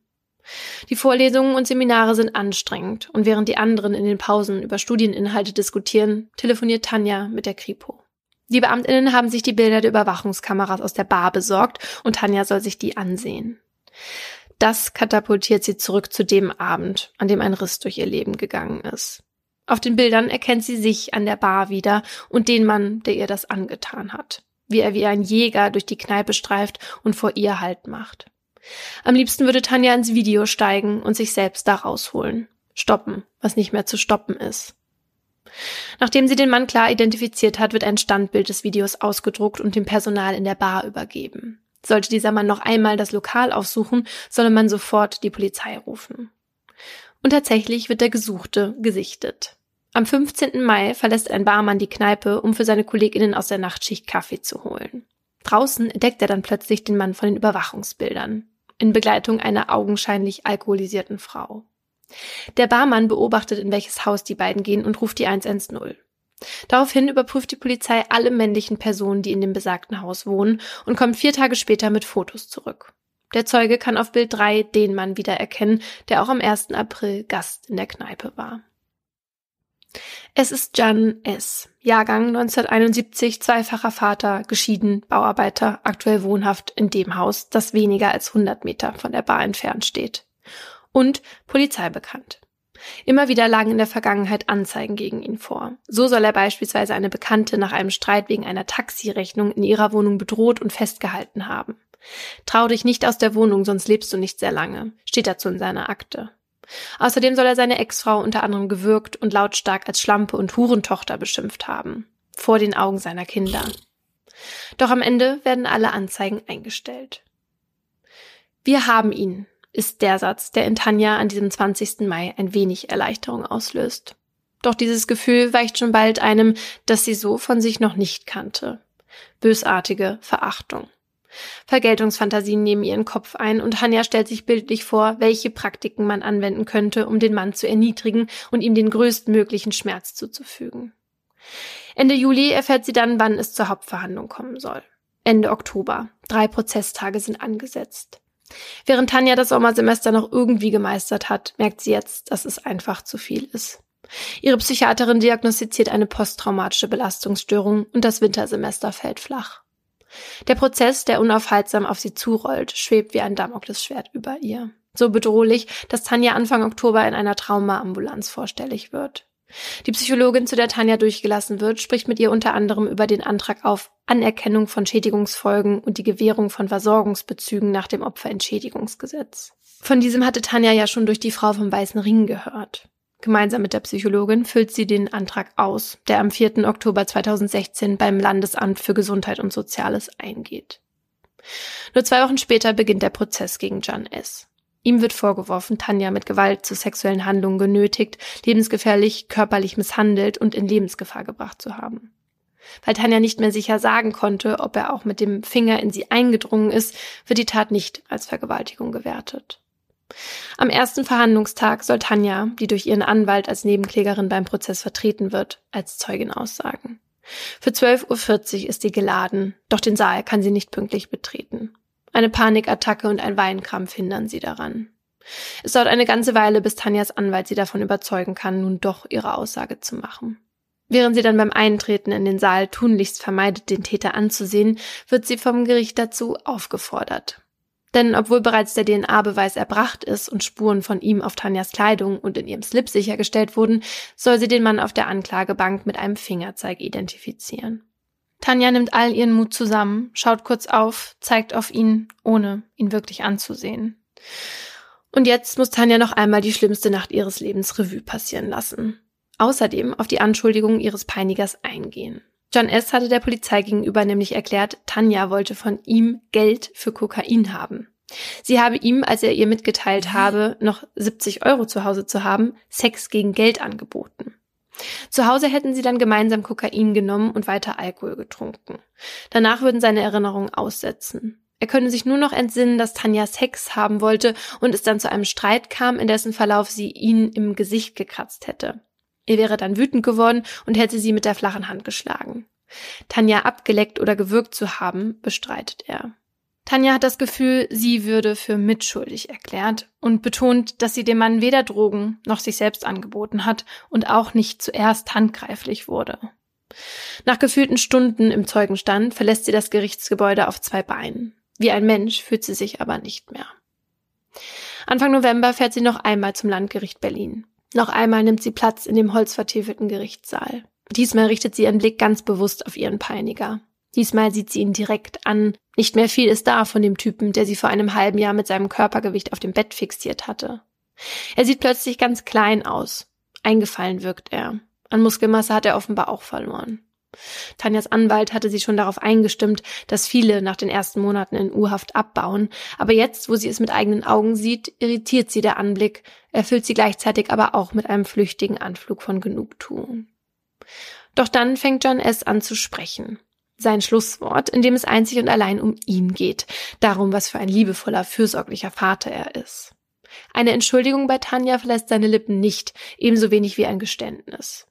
Die Vorlesungen und Seminare sind anstrengend und während die anderen in den Pausen über Studieninhalte diskutieren, telefoniert Tanja mit der Kripo. Die Beamtinnen haben sich die Bilder der Überwachungskameras aus der Bar besorgt und Tanja soll sich die ansehen. Das katapultiert sie zurück zu dem Abend, an dem ein Riss durch ihr Leben gegangen ist. Auf den Bildern erkennt sie sich an der Bar wieder und den Mann, der ihr das angetan hat. Wie er wie ein Jäger durch die Kneipe streift und vor ihr Halt macht. Am liebsten würde Tanja ins Video steigen und sich selbst da rausholen. Stoppen, was nicht mehr zu stoppen ist. Nachdem sie den Mann klar identifiziert hat, wird ein Standbild des Videos ausgedruckt und dem Personal in der Bar übergeben. Sollte dieser Mann noch einmal das Lokal aufsuchen, solle man sofort die Polizei rufen. Und tatsächlich wird der Gesuchte gesichtet. Am 15. Mai verlässt ein Barmann die Kneipe, um für seine Kolleginnen aus der Nachtschicht Kaffee zu holen. Draußen entdeckt er dann plötzlich den Mann von den Überwachungsbildern, in Begleitung einer augenscheinlich alkoholisierten Frau. Der Barmann beobachtet, in welches Haus die beiden gehen und ruft die 110. Daraufhin überprüft die Polizei alle männlichen Personen, die in dem besagten Haus wohnen und kommt vier Tage später mit Fotos zurück. Der Zeuge kann auf Bild 3 den Mann wiedererkennen, der auch am 1. April Gast in der Kneipe war. Es ist Jan S., Jahrgang 1971, zweifacher Vater, geschieden, Bauarbeiter, aktuell wohnhaft in dem Haus, das weniger als 100 Meter von der Bar entfernt steht. Und Polizei bekannt. Immer wieder lagen in der Vergangenheit Anzeigen gegen ihn vor. So soll er beispielsweise eine Bekannte nach einem Streit wegen einer Taxirechnung in ihrer Wohnung bedroht und festgehalten haben. Trau dich nicht aus der Wohnung, sonst lebst du nicht sehr lange, steht dazu in seiner Akte. Außerdem soll er seine Ex-Frau unter anderem gewürgt und lautstark als Schlampe und Hurentochter beschimpft haben. Vor den Augen seiner Kinder. Doch am Ende werden alle Anzeigen eingestellt. Wir haben ihn, ist der Satz, der in Tanja an diesem 20. Mai ein wenig Erleichterung auslöst. Doch dieses Gefühl weicht schon bald einem, das sie so von sich noch nicht kannte. Bösartige Verachtung. Vergeltungsfantasien nehmen ihren Kopf ein und Hanja stellt sich bildlich vor, welche Praktiken man anwenden könnte, um den Mann zu erniedrigen und ihm den größtmöglichen Schmerz zuzufügen. Ende Juli erfährt sie dann, wann es zur Hauptverhandlung kommen soll. Ende Oktober. Drei Prozesstage sind angesetzt. Während Tanja das Sommersemester noch irgendwie gemeistert hat, merkt sie jetzt, dass es einfach zu viel ist. Ihre Psychiaterin diagnostiziert eine posttraumatische Belastungsstörung und das Wintersemester fällt flach. Der Prozess, der unaufhaltsam auf sie zurollt, schwebt wie ein Damoklesschwert über ihr. So bedrohlich, dass Tanja Anfang Oktober in einer Traumaambulanz vorstellig wird. Die Psychologin, zu der Tanja durchgelassen wird, spricht mit ihr unter anderem über den Antrag auf Anerkennung von Schädigungsfolgen und die Gewährung von Versorgungsbezügen nach dem Opferentschädigungsgesetz. Von diesem hatte Tanja ja schon durch die Frau vom Weißen Ring gehört. Gemeinsam mit der Psychologin füllt sie den Antrag aus, der am 4. Oktober 2016 beim Landesamt für Gesundheit und Soziales eingeht. Nur zwei Wochen später beginnt der Prozess gegen Jan S. Ihm wird vorgeworfen, Tanja mit Gewalt zu sexuellen Handlungen genötigt, lebensgefährlich, körperlich misshandelt und in Lebensgefahr gebracht zu haben. Weil Tanja nicht mehr sicher sagen konnte, ob er auch mit dem Finger in sie eingedrungen ist, wird die Tat nicht als Vergewaltigung gewertet. Am ersten Verhandlungstag soll Tanja, die durch ihren Anwalt als Nebenklägerin beim Prozess vertreten wird, als Zeugin aussagen. Für 12.40 Uhr ist sie geladen, doch den Saal kann sie nicht pünktlich betreten. Eine Panikattacke und ein Weinkrampf hindern sie daran. Es dauert eine ganze Weile, bis Tanjas Anwalt sie davon überzeugen kann, nun doch ihre Aussage zu machen. Während sie dann beim Eintreten in den Saal tunlichst vermeidet, den Täter anzusehen, wird sie vom Gericht dazu aufgefordert. Denn obwohl bereits der DNA-Beweis erbracht ist und Spuren von ihm auf Tanjas Kleidung und in ihrem Slip sichergestellt wurden, soll sie den Mann auf der Anklagebank mit einem Fingerzeig identifizieren. Tanja nimmt all ihren Mut zusammen, schaut kurz auf, zeigt auf ihn, ohne ihn wirklich anzusehen. Und jetzt muss Tanja noch einmal die schlimmste Nacht ihres Lebens Revue passieren lassen. Außerdem auf die Anschuldigungen ihres Peinigers eingehen. John S. hatte der Polizei gegenüber nämlich erklärt, Tanja wollte von ihm Geld für Kokain haben. Sie habe ihm, als er ihr mitgeteilt habe, noch 70 Euro zu Hause zu haben, Sex gegen Geld angeboten. Zu Hause hätten sie dann gemeinsam Kokain genommen und weiter Alkohol getrunken. Danach würden seine Erinnerungen aussetzen. Er könne sich nur noch entsinnen, dass Tanja Sex haben wollte und es dann zu einem Streit kam, in dessen Verlauf sie ihn im Gesicht gekratzt hätte. Er wäre dann wütend geworden und hätte sie mit der flachen Hand geschlagen. Tanja abgeleckt oder gewürgt zu haben, bestreitet er. Tanja hat das Gefühl, sie würde für mitschuldig erklärt und betont, dass sie dem Mann weder Drogen noch sich selbst angeboten hat und auch nicht zuerst handgreiflich wurde. Nach gefühlten Stunden im Zeugenstand verlässt sie das Gerichtsgebäude auf zwei Beinen. Wie ein Mensch fühlt sie sich aber nicht mehr. Anfang November fährt sie noch einmal zum Landgericht Berlin. Noch einmal nimmt sie Platz in dem holzvertäfelten Gerichtssaal. Diesmal richtet sie ihren Blick ganz bewusst auf ihren Peiniger. Diesmal sieht sie ihn direkt an. Nicht mehr viel ist da von dem Typen, der sie vor einem halben Jahr mit seinem Körpergewicht auf dem Bett fixiert hatte. Er sieht plötzlich ganz klein aus. Eingefallen wirkt er. An Muskelmasse hat er offenbar auch verloren. Tanjas Anwalt hatte sie schon darauf eingestimmt, dass viele nach den ersten Monaten in Urhaft abbauen, aber jetzt, wo sie es mit eigenen Augen sieht, irritiert sie der Anblick, erfüllt sie gleichzeitig aber auch mit einem flüchtigen Anflug von Genugtuung. Doch dann fängt John S. an zu sprechen. Sein Schlusswort, in dem es einzig und allein um ihn geht, darum, was für ein liebevoller, fürsorglicher Vater er ist. Eine Entschuldigung bei Tanja verlässt seine Lippen nicht, ebenso wenig wie ein Geständnis.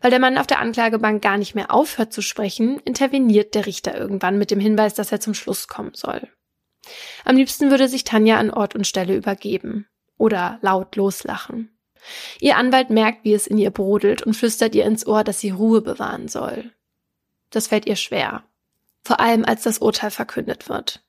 Weil der Mann auf der Anklagebank gar nicht mehr aufhört zu sprechen, interveniert der Richter irgendwann mit dem Hinweis, dass er zum Schluss kommen soll. Am liebsten würde sich Tanja an Ort und Stelle übergeben oder laut loslachen. Ihr Anwalt merkt, wie es in ihr brodelt und flüstert ihr ins Ohr, dass sie Ruhe bewahren soll. Das fällt ihr schwer. Vor allem, als das Urteil verkündet wird.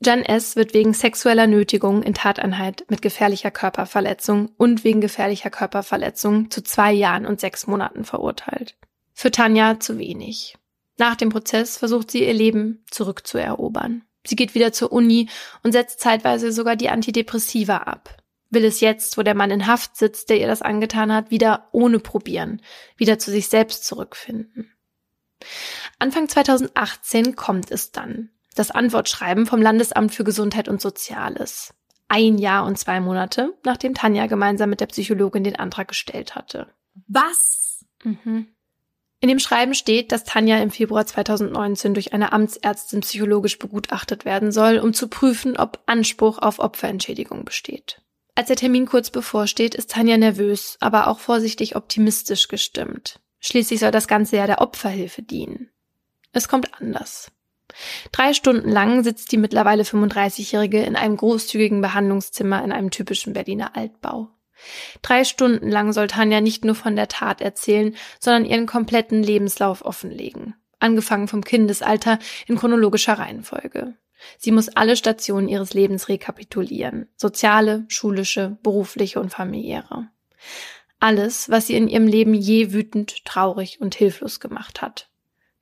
Jan S. wird wegen sexueller Nötigung in Tateinheit mit gefährlicher Körperverletzung und wegen gefährlicher Körperverletzung zu zwei Jahren und sechs Monaten verurteilt. Für Tanja zu wenig. Nach dem Prozess versucht sie ihr Leben zurückzuerobern. Sie geht wieder zur Uni und setzt zeitweise sogar die Antidepressiva ab. Will es jetzt, wo der Mann in Haft sitzt, der ihr das angetan hat, wieder ohne probieren, wieder zu sich selbst zurückfinden. Anfang 2018 kommt es dann das Antwortschreiben vom Landesamt für Gesundheit und Soziales. Ein Jahr und zwei Monate, nachdem Tanja gemeinsam mit der Psychologin den Antrag gestellt hatte. Was? Mhm. In dem Schreiben steht, dass Tanja im Februar 2019 durch eine Amtsärztin psychologisch begutachtet werden soll, um zu prüfen, ob Anspruch auf Opferentschädigung besteht. Als der Termin kurz bevorsteht, ist Tanja nervös, aber auch vorsichtig optimistisch gestimmt. Schließlich soll das ganze ja der Opferhilfe dienen. Es kommt anders. Drei Stunden lang sitzt die mittlerweile 35-Jährige in einem großzügigen Behandlungszimmer in einem typischen Berliner Altbau. Drei Stunden lang soll Tanja nicht nur von der Tat erzählen, sondern ihren kompletten Lebenslauf offenlegen. Angefangen vom Kindesalter in chronologischer Reihenfolge. Sie muss alle Stationen ihres Lebens rekapitulieren. Soziale, schulische, berufliche und familiäre. Alles, was sie in ihrem Leben je wütend, traurig und hilflos gemacht hat.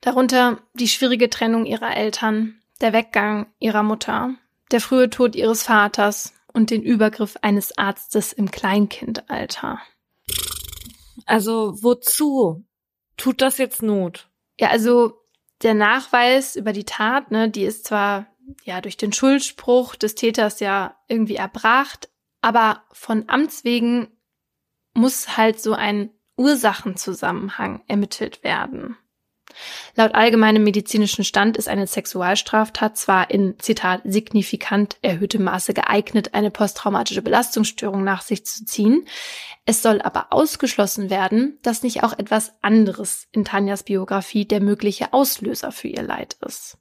Darunter die schwierige Trennung ihrer Eltern, der Weggang ihrer Mutter, der frühe Tod ihres Vaters und den Übergriff eines Arztes im Kleinkindalter. Also wozu? Tut das jetzt Not? Ja, also der Nachweis über die Tat, ne, die ist zwar ja durch den Schuldspruch des Täters ja irgendwie erbracht, aber von Amts wegen muss halt so ein Ursachenzusammenhang ermittelt werden. Laut allgemeinem medizinischen Stand ist eine Sexualstraftat zwar in, Zitat, signifikant erhöhtem Maße geeignet, eine posttraumatische Belastungsstörung nach sich zu ziehen. Es soll aber ausgeschlossen werden, dass nicht auch etwas anderes in Tanjas Biografie der mögliche Auslöser für ihr Leid ist.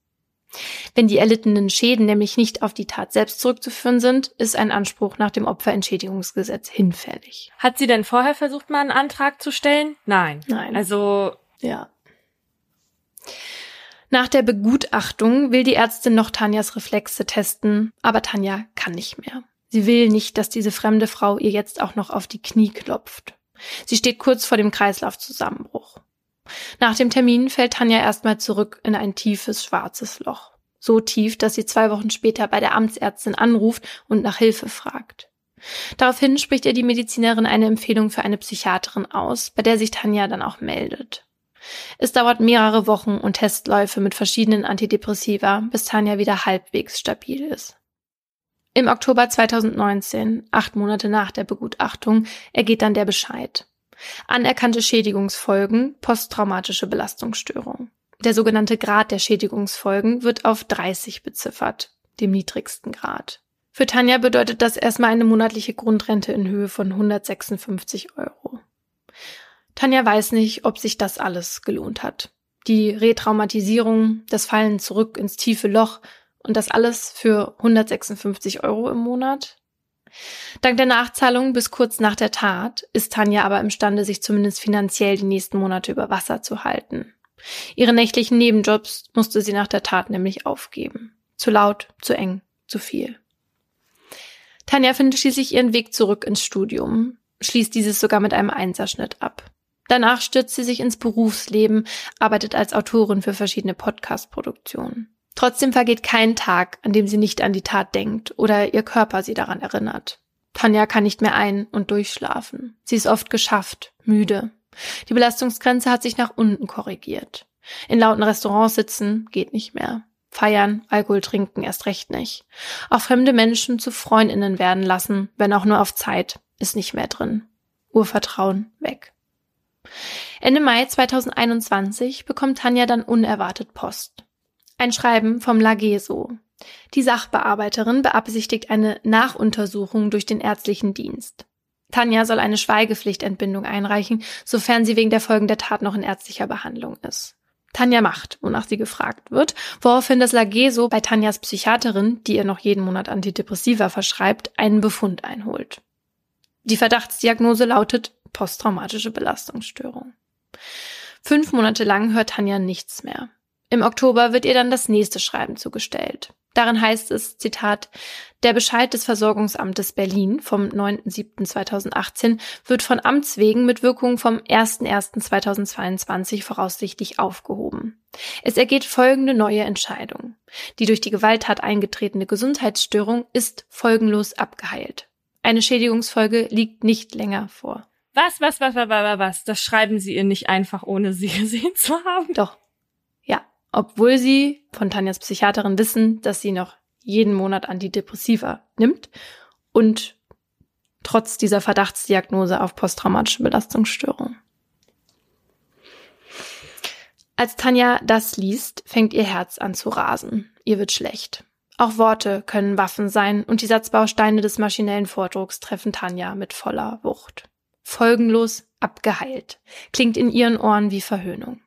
Wenn die erlittenen Schäden nämlich nicht auf die Tat selbst zurückzuführen sind, ist ein Anspruch nach dem Opferentschädigungsgesetz hinfällig. Hat sie denn vorher versucht, mal einen Antrag zu stellen? Nein. Nein. Also, ja. Nach der Begutachtung will die Ärztin noch Tanjas Reflexe testen, aber Tanja kann nicht mehr. Sie will nicht, dass diese fremde Frau ihr jetzt auch noch auf die Knie klopft. Sie steht kurz vor dem Kreislaufzusammenbruch. Nach dem Termin fällt Tanja erstmal zurück in ein tiefes schwarzes Loch. So tief, dass sie zwei Wochen später bei der Amtsärztin anruft und nach Hilfe fragt. Daraufhin spricht ihr die Medizinerin eine Empfehlung für eine Psychiaterin aus, bei der sich Tanja dann auch meldet. Es dauert mehrere Wochen und Testläufe mit verschiedenen Antidepressiva, bis Tanja wieder halbwegs stabil ist. Im Oktober 2019, acht Monate nach der Begutachtung, ergeht dann der Bescheid. Anerkannte Schädigungsfolgen, posttraumatische Belastungsstörung. Der sogenannte Grad der Schädigungsfolgen wird auf 30 beziffert, dem niedrigsten Grad. Für Tanja bedeutet das erstmal eine monatliche Grundrente in Höhe von 156 Euro. Tanja weiß nicht, ob sich das alles gelohnt hat. Die Retraumatisierung, das Fallen zurück ins tiefe Loch und das alles für 156 Euro im Monat. Dank der Nachzahlung bis kurz nach der Tat ist Tanja aber imstande, sich zumindest finanziell die nächsten Monate über Wasser zu halten. Ihre nächtlichen Nebenjobs musste sie nach der Tat nämlich aufgeben. Zu laut, zu eng, zu viel. Tanja findet schließlich ihren Weg zurück ins Studium, schließt dieses sogar mit einem Einserschnitt ab. Danach stürzt sie sich ins Berufsleben, arbeitet als Autorin für verschiedene Podcast-Produktionen. Trotzdem vergeht kein Tag, an dem sie nicht an die Tat denkt oder ihr Körper sie daran erinnert. Tanja kann nicht mehr ein- und durchschlafen. Sie ist oft geschafft, müde. Die Belastungsgrenze hat sich nach unten korrigiert. In lauten Restaurants sitzen geht nicht mehr. Feiern, Alkohol trinken erst recht nicht. Auch fremde Menschen zu Freundinnen werden lassen, wenn auch nur auf Zeit, ist nicht mehr drin. Urvertrauen weg. Ende Mai 2021 bekommt Tanja dann unerwartet Post. Ein Schreiben vom Lageso, die Sachbearbeiterin beabsichtigt eine Nachuntersuchung durch den ärztlichen Dienst. Tanja soll eine Schweigepflichtentbindung einreichen, sofern sie wegen der Folgen der Tat noch in ärztlicher Behandlung ist. Tanja macht, wonach sie gefragt wird, woraufhin das Lageso bei Tanjas Psychiaterin, die ihr noch jeden Monat Antidepressiva verschreibt, einen Befund einholt. Die Verdachtsdiagnose lautet posttraumatische Belastungsstörung. Fünf Monate lang hört Tanja nichts mehr. Im Oktober wird ihr dann das nächste Schreiben zugestellt. Darin heißt es, Zitat, der Bescheid des Versorgungsamtes Berlin vom 9.7.2018 wird von Amts wegen mit Wirkung vom 1.1.2022 voraussichtlich aufgehoben. Es ergeht folgende neue Entscheidung. Die durch die Gewalttat eingetretene Gesundheitsstörung ist folgenlos abgeheilt. Eine Schädigungsfolge liegt nicht länger vor. Was, was, was, was, was, was? Das schreiben Sie ihr nicht einfach, ohne sie gesehen zu haben? Doch. Obwohl sie von Tanjas Psychiaterin wissen, dass sie noch jeden Monat Antidepressiva nimmt und trotz dieser Verdachtsdiagnose auf posttraumatische Belastungsstörung. Als Tanja das liest, fängt ihr Herz an zu rasen. Ihr wird schlecht. Auch Worte können Waffen sein und die Satzbausteine des maschinellen Vordrucks treffen Tanja mit voller Wucht. Folgenlos abgeheilt. Klingt in ihren Ohren wie Verhöhnung.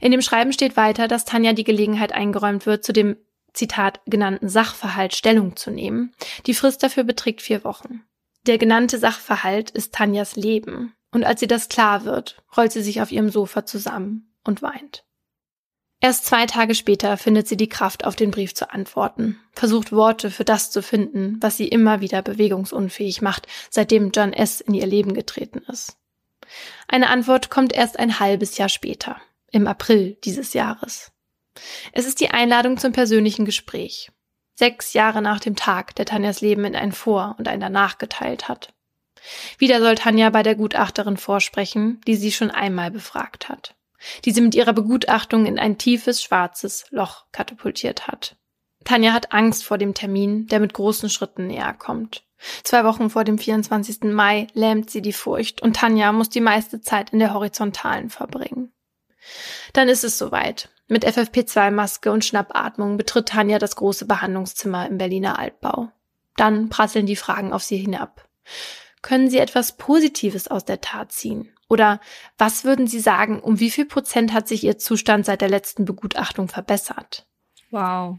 In dem Schreiben steht weiter, dass Tanja die Gelegenheit eingeräumt wird, zu dem Zitat genannten Sachverhalt Stellung zu nehmen. Die Frist dafür beträgt vier Wochen. Der genannte Sachverhalt ist Tanjas Leben. Und als sie das klar wird, rollt sie sich auf ihrem Sofa zusammen und weint. Erst zwei Tage später findet sie die Kraft, auf den Brief zu antworten, versucht Worte für das zu finden, was sie immer wieder bewegungsunfähig macht, seitdem John S. in ihr Leben getreten ist. Eine Antwort kommt erst ein halbes Jahr später im April dieses Jahres. Es ist die Einladung zum persönlichen Gespräch. Sechs Jahre nach dem Tag, der Tanjas Leben in ein Vor- und ein Danach geteilt hat. Wieder soll Tanja bei der Gutachterin vorsprechen, die sie schon einmal befragt hat. Die sie mit ihrer Begutachtung in ein tiefes, schwarzes Loch katapultiert hat. Tanja hat Angst vor dem Termin, der mit großen Schritten näher kommt. Zwei Wochen vor dem 24. Mai lähmt sie die Furcht und Tanja muss die meiste Zeit in der Horizontalen verbringen. Dann ist es soweit. Mit FFP2-Maske und Schnappatmung betritt Tanja das große Behandlungszimmer im Berliner Altbau. Dann prasseln die Fragen auf sie hinab. Können Sie etwas Positives aus der Tat ziehen? Oder was würden Sie sagen, um wie viel Prozent hat sich Ihr Zustand seit der letzten Begutachtung verbessert? Wow.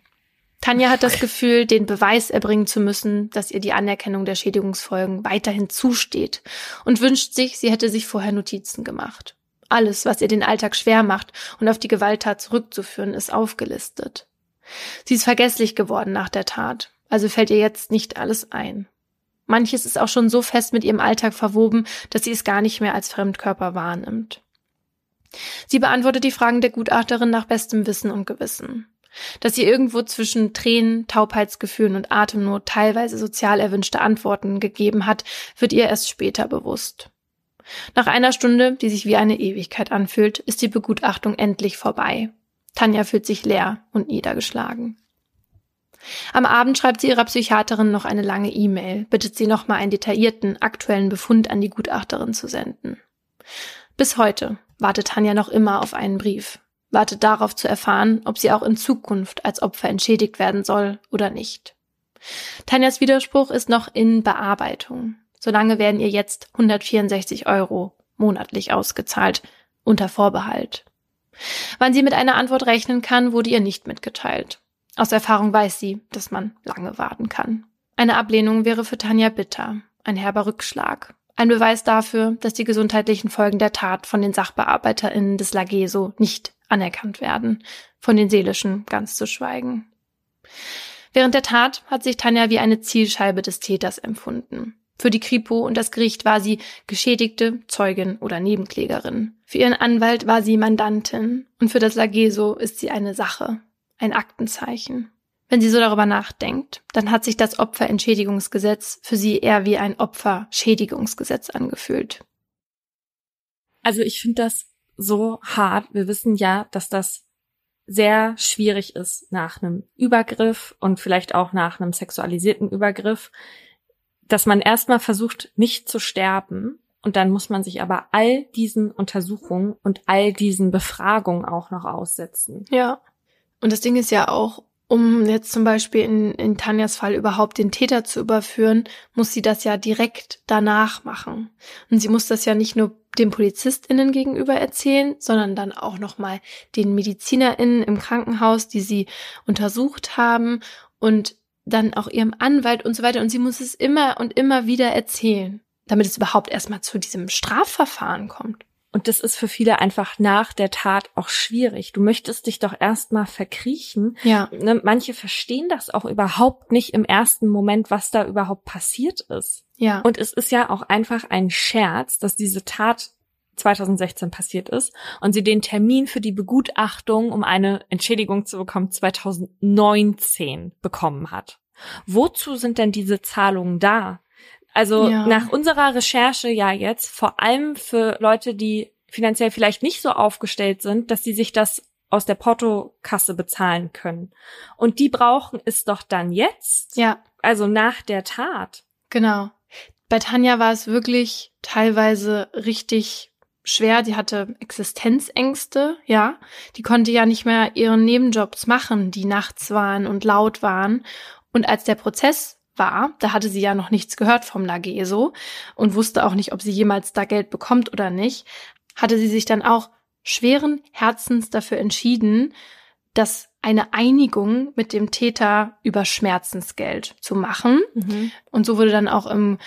Tanja hat das Gefühl, den Beweis erbringen zu müssen, dass ihr die Anerkennung der Schädigungsfolgen weiterhin zusteht und wünscht sich, sie hätte sich vorher Notizen gemacht. Alles, was ihr den Alltag schwer macht und auf die Gewalttat zurückzuführen, ist aufgelistet. Sie ist vergesslich geworden nach der Tat, also fällt ihr jetzt nicht alles ein. Manches ist auch schon so fest mit ihrem Alltag verwoben, dass sie es gar nicht mehr als Fremdkörper wahrnimmt. Sie beantwortet die Fragen der Gutachterin nach bestem Wissen und Gewissen. Dass sie irgendwo zwischen Tränen, Taubheitsgefühlen und Atemnot teilweise sozial erwünschte Antworten gegeben hat, wird ihr erst später bewusst. Nach einer Stunde, die sich wie eine Ewigkeit anfühlt, ist die Begutachtung endlich vorbei. Tanja fühlt sich leer und niedergeschlagen. Am Abend schreibt sie ihrer Psychiaterin noch eine lange E-Mail, bittet sie nochmal einen detaillierten, aktuellen Befund an die Gutachterin zu senden. Bis heute wartet Tanja noch immer auf einen Brief, wartet darauf zu erfahren, ob sie auch in Zukunft als Opfer entschädigt werden soll oder nicht. Tanjas Widerspruch ist noch in Bearbeitung. Solange werden ihr jetzt 164 Euro monatlich ausgezahlt, unter Vorbehalt. Wann sie mit einer Antwort rechnen kann, wurde ihr nicht mitgeteilt. Aus Erfahrung weiß sie, dass man lange warten kann. Eine Ablehnung wäre für Tanja bitter, ein herber Rückschlag, ein Beweis dafür, dass die gesundheitlichen Folgen der Tat von den SachbearbeiterInnen des Lageso nicht anerkannt werden, von den seelischen ganz zu schweigen. Während der Tat hat sich Tanja wie eine Zielscheibe des Täters empfunden. Für die Kripo und das Gericht war sie Geschädigte, Zeugin oder Nebenklägerin. Für ihren Anwalt war sie Mandantin und für das Lageso ist sie eine Sache, ein Aktenzeichen. Wenn sie so darüber nachdenkt, dann hat sich das Opferentschädigungsgesetz für sie eher wie ein Opferschädigungsgesetz angefühlt. Also ich finde das so hart. Wir wissen ja, dass das sehr schwierig ist nach einem Übergriff und vielleicht auch nach einem sexualisierten Übergriff, dass man erstmal versucht, nicht zu sterben. Und dann muss man sich aber all diesen Untersuchungen und all diesen Befragungen auch noch aussetzen. Ja. Und das Ding ist ja auch, um jetzt zum Beispiel in, in Tanjas Fall überhaupt den Täter zu überführen, muss sie das ja direkt danach machen. Und sie muss das ja nicht nur den PolizistInnen gegenüber erzählen, sondern dann auch nochmal den MedizinerInnen im Krankenhaus, die sie untersucht haben und dann auch ihrem Anwalt und so weiter. Und sie muss es immer und immer wieder erzählen, damit es überhaupt erstmal zu diesem Strafverfahren kommt. Und das ist für viele einfach nach der Tat auch schwierig. Du möchtest dich doch erstmal verkriechen. Ja. Ne, manche verstehen das auch überhaupt nicht im ersten Moment, was da überhaupt passiert ist. Ja. Und es ist ja auch einfach ein Scherz, dass diese Tat 2016 passiert ist und sie den Termin für die Begutachtung, um eine Entschädigung zu bekommen, 2019 bekommen hat. Wozu sind denn diese Zahlungen da? Also Ja. nach unserer Recherche ja jetzt, vor allem für Leute, die finanziell vielleicht nicht so aufgestellt sind, dass sie sich das aus der Portokasse bezahlen können. Und die brauchen es doch dann jetzt, Ja, also nach der Tat. genau. Bei Tanja war es wirklich teilweise richtig schwer. Die hatte Existenzängste, ja. Die konnte ja nicht mehr ihren Nebenjobs machen, die nachts waren und laut waren. Und als der Prozess war, da hatte sie ja noch nichts gehört vom Lageso und wusste auch nicht, ob sie jemals da Geld bekommt oder nicht, hatte sie sich dann auch schweren Herzens dafür entschieden, dass eine Einigung mit dem Täter über Schmerzensgeld zu machen. Und so wurde dann auch im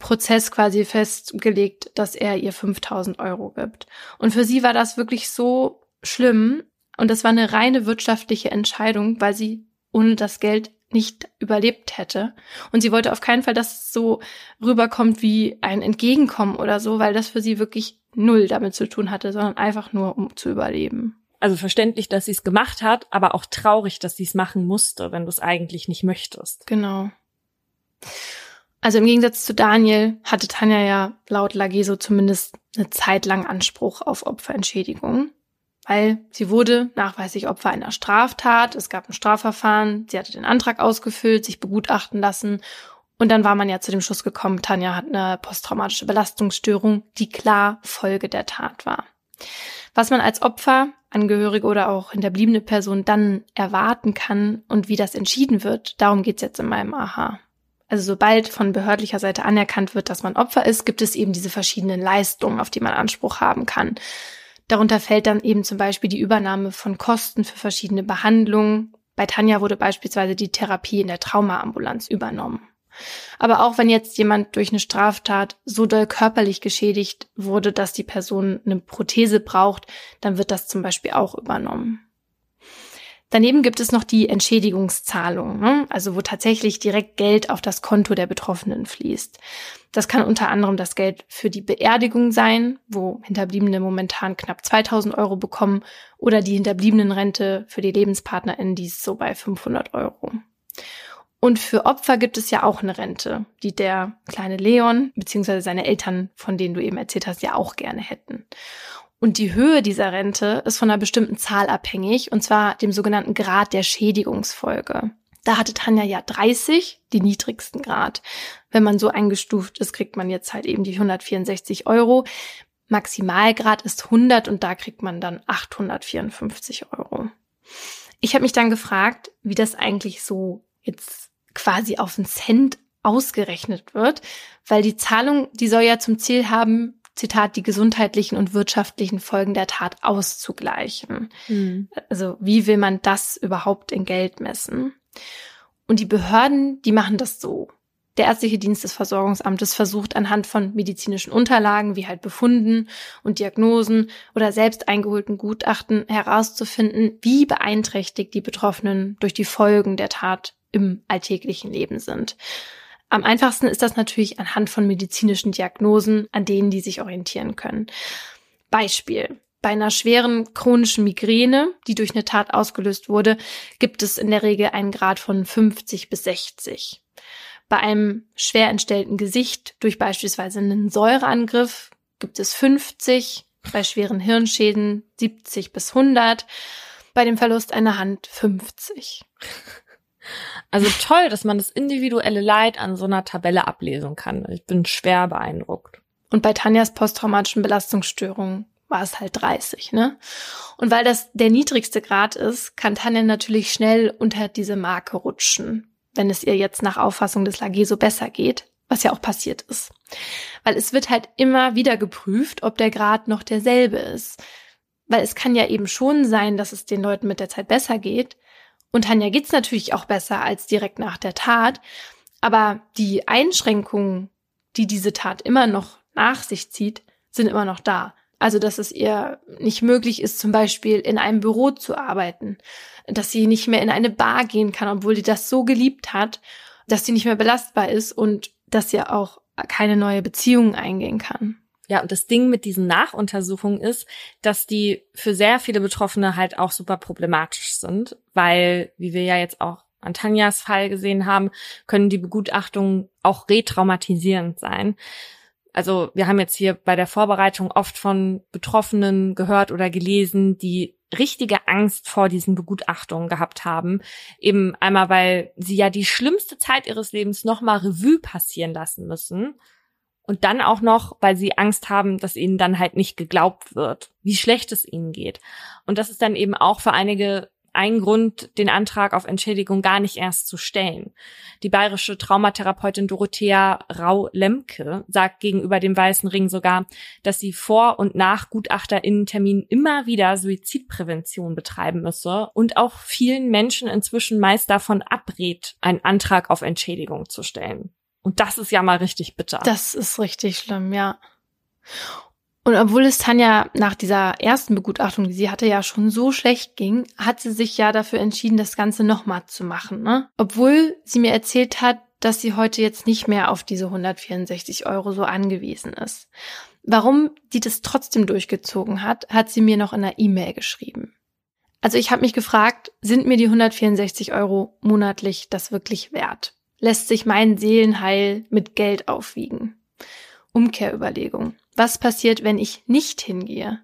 Prozess quasi festgelegt, dass er ihr 5000 Euro gibt. Und für sie war das wirklich so schlimm. Und das war eine reine wirtschaftliche Entscheidung, weil sie ohne das Geld nicht überlebt hätte. Und sie wollte auf keinen Fall, dass es so rüberkommt wie ein Entgegenkommen oder so, weil das für sie wirklich null damit zu tun hatte, sondern einfach nur, um zu überleben. Also verständlich, dass sie es gemacht hat, aber auch traurig, dass sie es machen musste, wenn du es eigentlich nicht möchtest. Genau. Also im Gegensatz zu Daniel hatte Tanja ja laut Lageso zumindest eine Zeit lang Anspruch auf Opferentschädigung, weil sie wurde nachweislich Opfer einer Straftat, es gab ein Strafverfahren, sie hatte den Antrag ausgefüllt, sich begutachten lassen und dann war man ja zu dem Schluss gekommen, Tanja hat eine posttraumatische Belastungsstörung, die klar Folge der Tat war. Was man als Opfer, Angehörige oder auch hinterbliebene Person dann erwarten kann und wie das entschieden wird, darum geht's jetzt in meinem Aha. Also sobald von behördlicher Seite anerkannt wird, dass man Opfer ist, gibt es eben diese verschiedenen Leistungen, auf die man Anspruch haben kann. Darunter fällt dann eben zum Beispiel die Übernahme von Kosten für verschiedene Behandlungen. Bei Tanja wurde beispielsweise die Therapie in der Traumaambulanz übernommen. Aber auch wenn jetzt jemand durch eine Straftat so doll körperlich geschädigt wurde, dass die Person eine Prothese braucht, dann wird das zum Beispiel auch übernommen. Daneben gibt es noch die Entschädigungszahlung, ne? also wo tatsächlich direkt Geld auf das Konto der Betroffenen fließt. Das kann unter anderem das Geld für die Beerdigung sein, wo Hinterbliebene momentan knapp 2000 Euro bekommen, oder die Hinterbliebenenrente für die LebenspartnerInnen, die ist so bei 500 Euro. Und für Opfer gibt es ja auch eine Rente, die der kleine Leon bzw. seine Eltern, von denen du eben erzählt hast, ja auch gerne hätten. Und die Höhe dieser Rente ist von einer bestimmten Zahl abhängig, und zwar dem sogenannten Grad der Schädigungsfolge. Da hatte Tanja ja 30, die niedrigsten Grad. Wenn man so eingestuft ist, kriegt man jetzt halt eben die 164 Euro. Maximalgrad ist 100 und da kriegt man dann 854 Euro. Ich habe mich dann gefragt, wie das eigentlich so jetzt quasi auf den Cent ausgerechnet wird, weil die Zahlung, die soll ja zum Ziel haben, Zitat, die gesundheitlichen und wirtschaftlichen Folgen der Tat auszugleichen. Also wie will man das überhaupt in Geld messen? Und die Behörden, die machen das so. Der ärztliche Dienst des Versorgungsamtes versucht anhand von medizinischen Unterlagen wie halt Befunden und Diagnosen oder selbst eingeholten Gutachten herauszufinden, wie beeinträchtigt die Betroffenen durch die Folgen der Tat im alltäglichen Leben sind. Am einfachsten ist das natürlich anhand von medizinischen Diagnosen, an denen die sich orientieren können. Beispiel. Bei einer schweren chronischen Migräne, die durch eine Tat ausgelöst wurde, gibt es in der Regel einen Grad von 50 bis 60. Bei einem schwer entstellten Gesicht durch beispielsweise einen Säureangriff gibt es 50, bei schweren Hirnschäden 70 bis 100, bei dem Verlust einer Hand 50. Also toll, dass man das individuelle Leid an so einer Tabelle ablesen kann. Ich bin schwer beeindruckt. Und bei Tanjas posttraumatischen Belastungsstörungen war es halt 30, ne? Und weil das der niedrigste Grad ist, kann Tanja natürlich schnell unter diese Marke rutschen, wenn es ihr jetzt nach Auffassung des Lage so besser geht, was ja auch passiert ist. Weil es wird halt immer wieder geprüft, ob der Grad noch derselbe ist. Weil es kann ja eben schon sein, dass es den Leuten mit der Zeit besser geht, und Tanja geht's natürlich auch besser als direkt nach der Tat. Aber die Einschränkungen, die diese Tat immer noch nach sich zieht, sind immer noch da. Also, dass es ihr nicht möglich ist, zum Beispiel in einem Büro zu arbeiten, dass sie nicht mehr in eine Bar gehen kann, obwohl sie das so geliebt hat, dass sie nicht mehr belastbar ist und dass sie auch keine neue Beziehungen eingehen kann. Ja, und das Ding mit diesen Nachuntersuchungen ist, dass die für sehr viele Betroffene halt auch super problematisch sind, weil, wie wir ja jetzt auch an Tanjas Fall gesehen haben, können die Begutachtungen auch retraumatisierend sein. Also wir haben jetzt hier bei der Vorbereitung oft von Betroffenen gehört oder gelesen, die richtige Angst vor diesen Begutachtungen gehabt haben. Eben einmal, weil sie ja die schlimmste Zeit ihres Lebens nochmal Revue passieren lassen müssen und dann auch noch, weil sie Angst haben, dass ihnen dann halt nicht geglaubt wird, wie schlecht es ihnen geht. Und das ist dann eben auch für einige ein Grund, den Antrag auf Entschädigung gar nicht erst zu stellen. Die bayerische Traumatherapeutin Dorothea Rau-Lemke sagt gegenüber dem Weißen Ring sogar, dass sie vor und nach Gutachterinnenterminen immer wieder Suizidprävention betreiben müsse und auch vielen Menschen inzwischen meist davon abrät, einen Antrag auf Entschädigung zu stellen. Und das ist ja mal richtig bitter. Das ist richtig schlimm, ja. Und obwohl es Tanja nach dieser ersten Begutachtung, die sie hatte, ja schon so schlecht ging, hat sie sich ja dafür entschieden, das Ganze nochmal zu machen. Ne? Obwohl sie mir erzählt hat, dass sie heute jetzt nicht mehr auf diese 164 Euro so angewiesen ist. Warum die das trotzdem durchgezogen hat, hat sie mir noch in einer E-Mail geschrieben. Also ich habe mich gefragt, sind mir die 164 Euro monatlich das wirklich wert? Lässt sich mein Seelenheil mit Geld aufwiegen. Umkehrüberlegung. Was passiert, wenn ich nicht hingehe?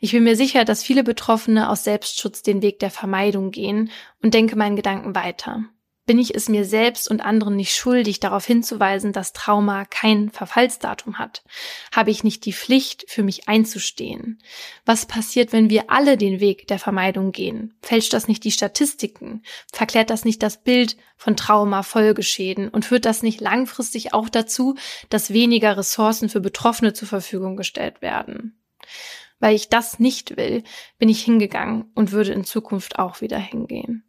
Ich bin mir sicher, dass viele Betroffene aus Selbstschutz den Weg der Vermeidung gehen und denke meinen Gedanken weiter bin ich es mir selbst und anderen nicht schuldig, darauf hinzuweisen, dass Trauma kein Verfallsdatum hat? Habe ich nicht die Pflicht, für mich einzustehen? Was passiert, wenn wir alle den Weg der Vermeidung gehen? Fälscht das nicht die Statistiken? Verklärt das nicht das Bild von Trauma, Folgeschäden? Und führt das nicht langfristig auch dazu, dass weniger Ressourcen für Betroffene zur Verfügung gestellt werden? Weil ich das nicht will, bin ich hingegangen und würde in Zukunft auch wieder hingehen.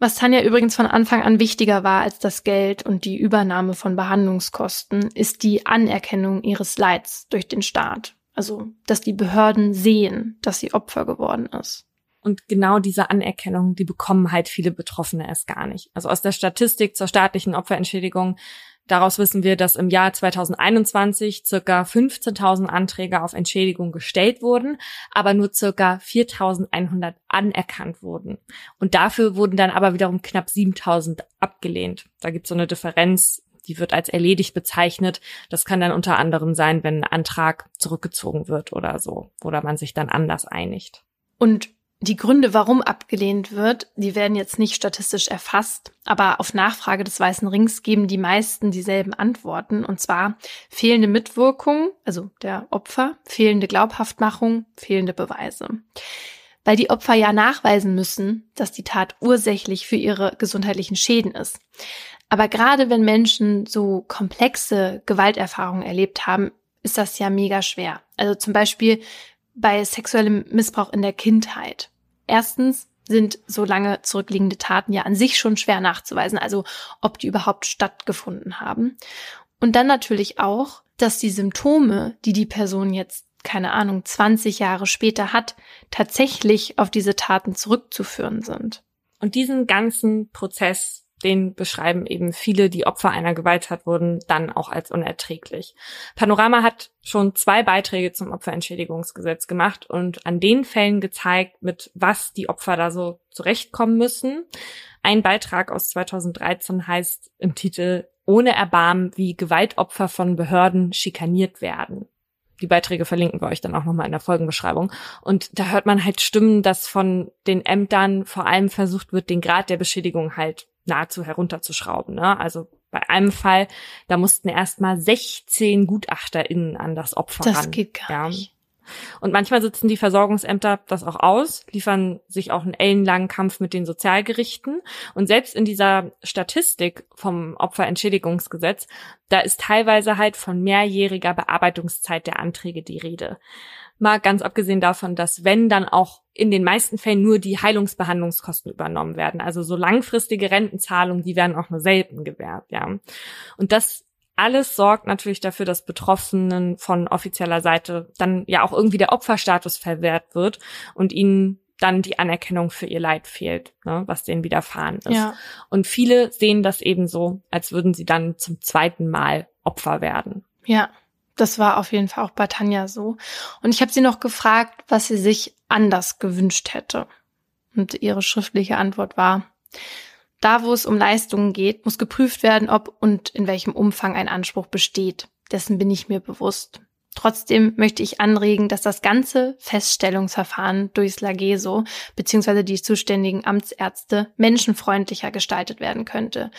Was Tanja übrigens von Anfang an wichtiger war als das Geld und die Übernahme von Behandlungskosten, ist die Anerkennung ihres Leids durch den Staat. Also, dass die Behörden sehen, dass sie Opfer geworden ist. Und genau diese Anerkennung, die bekommen halt viele Betroffene erst gar nicht. Also aus der Statistik zur staatlichen Opferentschädigung Daraus wissen wir, dass im Jahr 2021 circa 15.000 Anträge auf Entschädigung gestellt wurden, aber nur circa 4.100 anerkannt wurden. Und dafür wurden dann aber wiederum knapp 7.000 abgelehnt. Da gibt es so eine Differenz, die wird als erledigt bezeichnet. Das kann dann unter anderem sein, wenn ein Antrag zurückgezogen wird oder so, oder man sich dann anders einigt. Und die Gründe, warum abgelehnt wird, die werden jetzt nicht statistisch erfasst, aber auf Nachfrage des Weißen Rings geben die meisten dieselben Antworten, und zwar fehlende Mitwirkung, also der Opfer, fehlende Glaubhaftmachung, fehlende Beweise. Weil die Opfer ja nachweisen müssen, dass die Tat ursächlich für ihre gesundheitlichen Schäden ist. Aber gerade wenn Menschen so komplexe Gewalterfahrungen erlebt haben, ist das ja mega schwer. Also zum Beispiel bei sexuellem Missbrauch in der Kindheit. Erstens sind so lange zurückliegende Taten ja an sich schon schwer nachzuweisen, also ob die überhaupt stattgefunden haben. Und dann natürlich auch, dass die Symptome, die die Person jetzt, keine Ahnung, 20 Jahre später hat, tatsächlich auf diese Taten zurückzuführen sind. Und diesen ganzen Prozess den beschreiben eben viele, die Opfer einer Gewalttat wurden, dann auch als unerträglich. Panorama hat schon zwei Beiträge zum Opferentschädigungsgesetz gemacht und an den Fällen gezeigt, mit was die Opfer da so zurechtkommen müssen. Ein Beitrag aus 2013 heißt im Titel Ohne Erbarmen, wie Gewaltopfer von Behörden schikaniert werden. Die Beiträge verlinken wir euch dann auch nochmal in der Folgenbeschreibung. Und da hört man halt Stimmen, dass von den Ämtern vor allem versucht wird, den Grad der Beschädigung halt nahezu herunterzuschrauben. Ne? Also bei einem Fall, da mussten erstmal 16 GutachterInnen an das Opfer das ran. Das geht gar ja. nicht. Und manchmal sitzen die Versorgungsämter das auch aus, liefern sich auch einen ellenlangen Kampf mit den Sozialgerichten. Und selbst in dieser Statistik vom Opferentschädigungsgesetz, da ist teilweise halt von mehrjähriger Bearbeitungszeit der Anträge die Rede. Mal ganz abgesehen davon, dass wenn dann auch in den meisten Fällen nur die Heilungsbehandlungskosten übernommen werden. Also so langfristige Rentenzahlungen, die werden auch nur selten gewährt, ja. Und das alles sorgt natürlich dafür, dass Betroffenen von offizieller Seite dann ja auch irgendwie der Opferstatus verwehrt wird und ihnen dann die Anerkennung für ihr Leid fehlt, ne, was denen widerfahren ist. Ja. Und viele sehen das eben so, als würden sie dann zum zweiten Mal Opfer werden. Ja. Das war auf jeden Fall auch bei Tanja so. Und ich habe sie noch gefragt, was sie sich anders gewünscht hätte. Und ihre schriftliche Antwort war, da wo es um Leistungen geht, muss geprüft werden, ob und in welchem Umfang ein Anspruch besteht. Dessen bin ich mir bewusst. Trotzdem möchte ich anregen, dass das ganze Feststellungsverfahren durchs Lageso bzw. die zuständigen Amtsärzte menschenfreundlicher gestaltet werden könnte.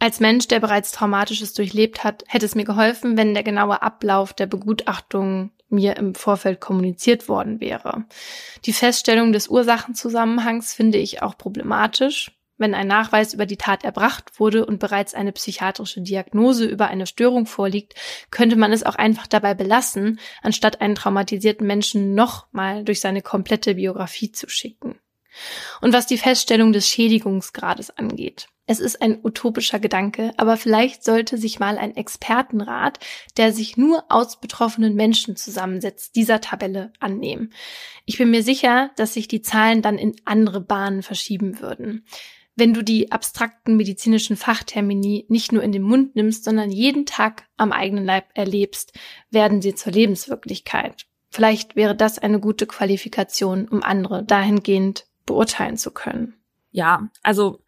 Als Mensch, der bereits Traumatisches durchlebt hat, hätte es mir geholfen, wenn der genaue Ablauf der Begutachtung mir im Vorfeld kommuniziert worden wäre. Die Feststellung des Ursachenzusammenhangs finde ich auch problematisch. Wenn ein Nachweis über die Tat erbracht wurde und bereits eine psychiatrische Diagnose über eine Störung vorliegt, könnte man es auch einfach dabei belassen, anstatt einen traumatisierten Menschen nochmal durch seine komplette Biografie zu schicken. Und was die Feststellung des Schädigungsgrades angeht. Es ist ein utopischer Gedanke, aber vielleicht sollte sich mal ein Expertenrat, der sich nur aus betroffenen Menschen zusammensetzt, dieser Tabelle annehmen. Ich bin mir sicher, dass sich die Zahlen dann in andere Bahnen verschieben würden wenn du die abstrakten medizinischen Fachtermini nicht nur in den Mund nimmst, sondern jeden Tag am eigenen Leib erlebst, werden sie zur Lebenswirklichkeit. Vielleicht wäre das eine gute Qualifikation, um andere dahingehend beurteilen zu können. Ja, also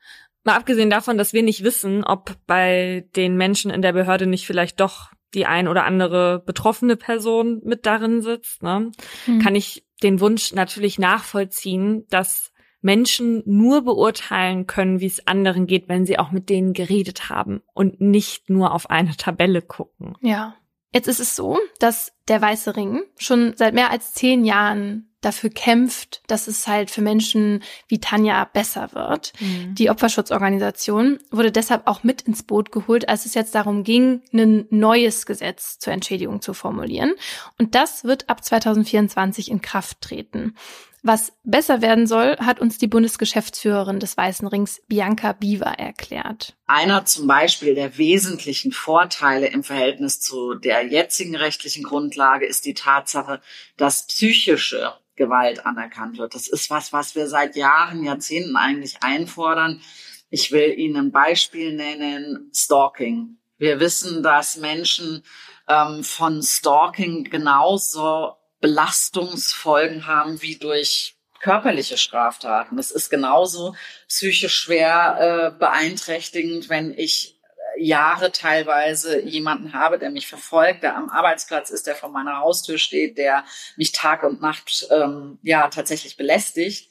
mal abgesehen davon, dass wir nicht wissen, ob bei den Menschen in der Behörde nicht vielleicht doch die ein oder andere betroffene Person mit darin sitzt, ne, hm. kann ich den Wunsch natürlich nachvollziehen, dass Menschen nur beurteilen können, wie es anderen geht, wenn sie auch mit denen geredet haben und nicht nur auf eine Tabelle gucken. Ja. Jetzt ist es so, dass der Weiße Ring schon seit mehr als zehn Jahren dafür kämpft, dass es halt für Menschen wie Tanja besser wird. Mhm. Die Opferschutzorganisation wurde deshalb auch mit ins Boot geholt, als es jetzt darum ging, ein neues Gesetz zur Entschädigung zu formulieren. Und das wird ab 2024 in Kraft treten. Was besser werden soll, hat uns die Bundesgeschäftsführerin des Weißen Rings, Bianca Biva, erklärt. Einer zum Beispiel der wesentlichen Vorteile im Verhältnis zu der jetzigen rechtlichen Grundlage ist die Tatsache, dass psychische Gewalt anerkannt wird. Das ist was, was wir seit Jahren, Jahrzehnten eigentlich einfordern. Ich will Ihnen ein Beispiel nennen, Stalking. Wir wissen, dass Menschen ähm, von Stalking genauso Belastungsfolgen haben wie durch körperliche Straftaten. Es ist genauso psychisch schwer äh, beeinträchtigend, wenn ich äh, Jahre teilweise jemanden habe, der mich verfolgt, der am Arbeitsplatz ist, der vor meiner Haustür steht, der mich Tag und Nacht ähm, ja tatsächlich belästigt.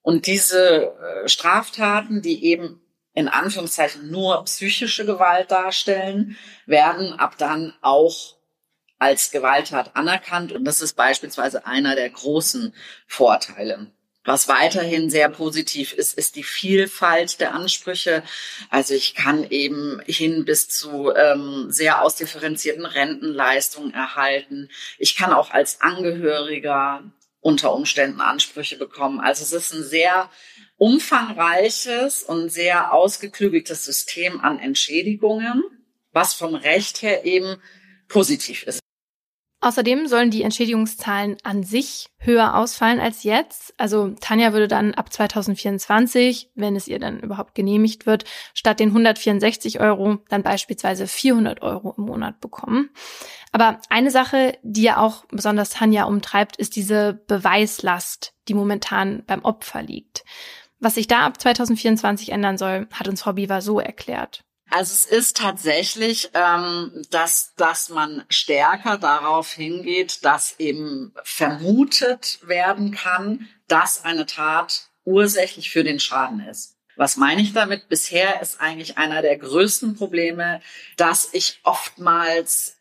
Und diese äh, Straftaten, die eben in Anführungszeichen nur psychische Gewalt darstellen, werden ab dann auch als Gewalttat anerkannt. Und das ist beispielsweise einer der großen Vorteile. Was weiterhin sehr positiv ist, ist die Vielfalt der Ansprüche. Also ich kann eben hin bis zu ähm, sehr ausdifferenzierten Rentenleistungen erhalten. Ich kann auch als Angehöriger unter Umständen Ansprüche bekommen. Also es ist ein sehr umfangreiches und sehr ausgeklügeltes System an Entschädigungen, was vom Recht her eben positiv ist. Außerdem sollen die Entschädigungszahlen an sich höher ausfallen als jetzt. Also Tanja würde dann ab 2024, wenn es ihr dann überhaupt genehmigt wird, statt den 164 Euro dann beispielsweise 400 Euro im Monat bekommen. Aber eine Sache, die ja auch besonders Tanja umtreibt, ist diese Beweislast, die momentan beim Opfer liegt. Was sich da ab 2024 ändern soll, hat uns Frau Biewer so erklärt. Also es ist tatsächlich, ähm, dass, dass man stärker darauf hingeht, dass eben vermutet werden kann, dass eine Tat ursächlich für den Schaden ist. Was meine ich damit? Bisher ist eigentlich einer der größten Probleme, dass ich oftmals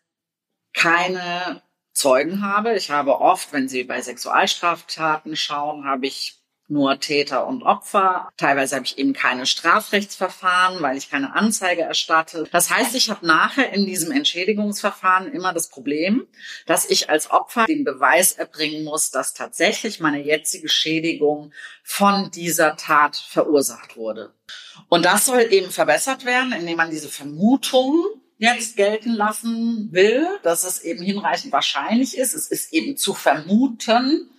keine Zeugen habe. Ich habe oft, wenn Sie bei Sexualstraftaten schauen, habe ich nur Täter und Opfer. Teilweise habe ich eben keine Strafrechtsverfahren, weil ich keine Anzeige erstatte. Das heißt, ich habe nachher in diesem Entschädigungsverfahren immer das Problem, dass ich als Opfer den Beweis erbringen muss, dass tatsächlich meine jetzige Schädigung von dieser Tat verursacht wurde. Und das soll eben verbessert werden, indem man diese Vermutung jetzt gelten lassen will, dass es eben hinreichend wahrscheinlich ist. Es ist eben zu vermuten,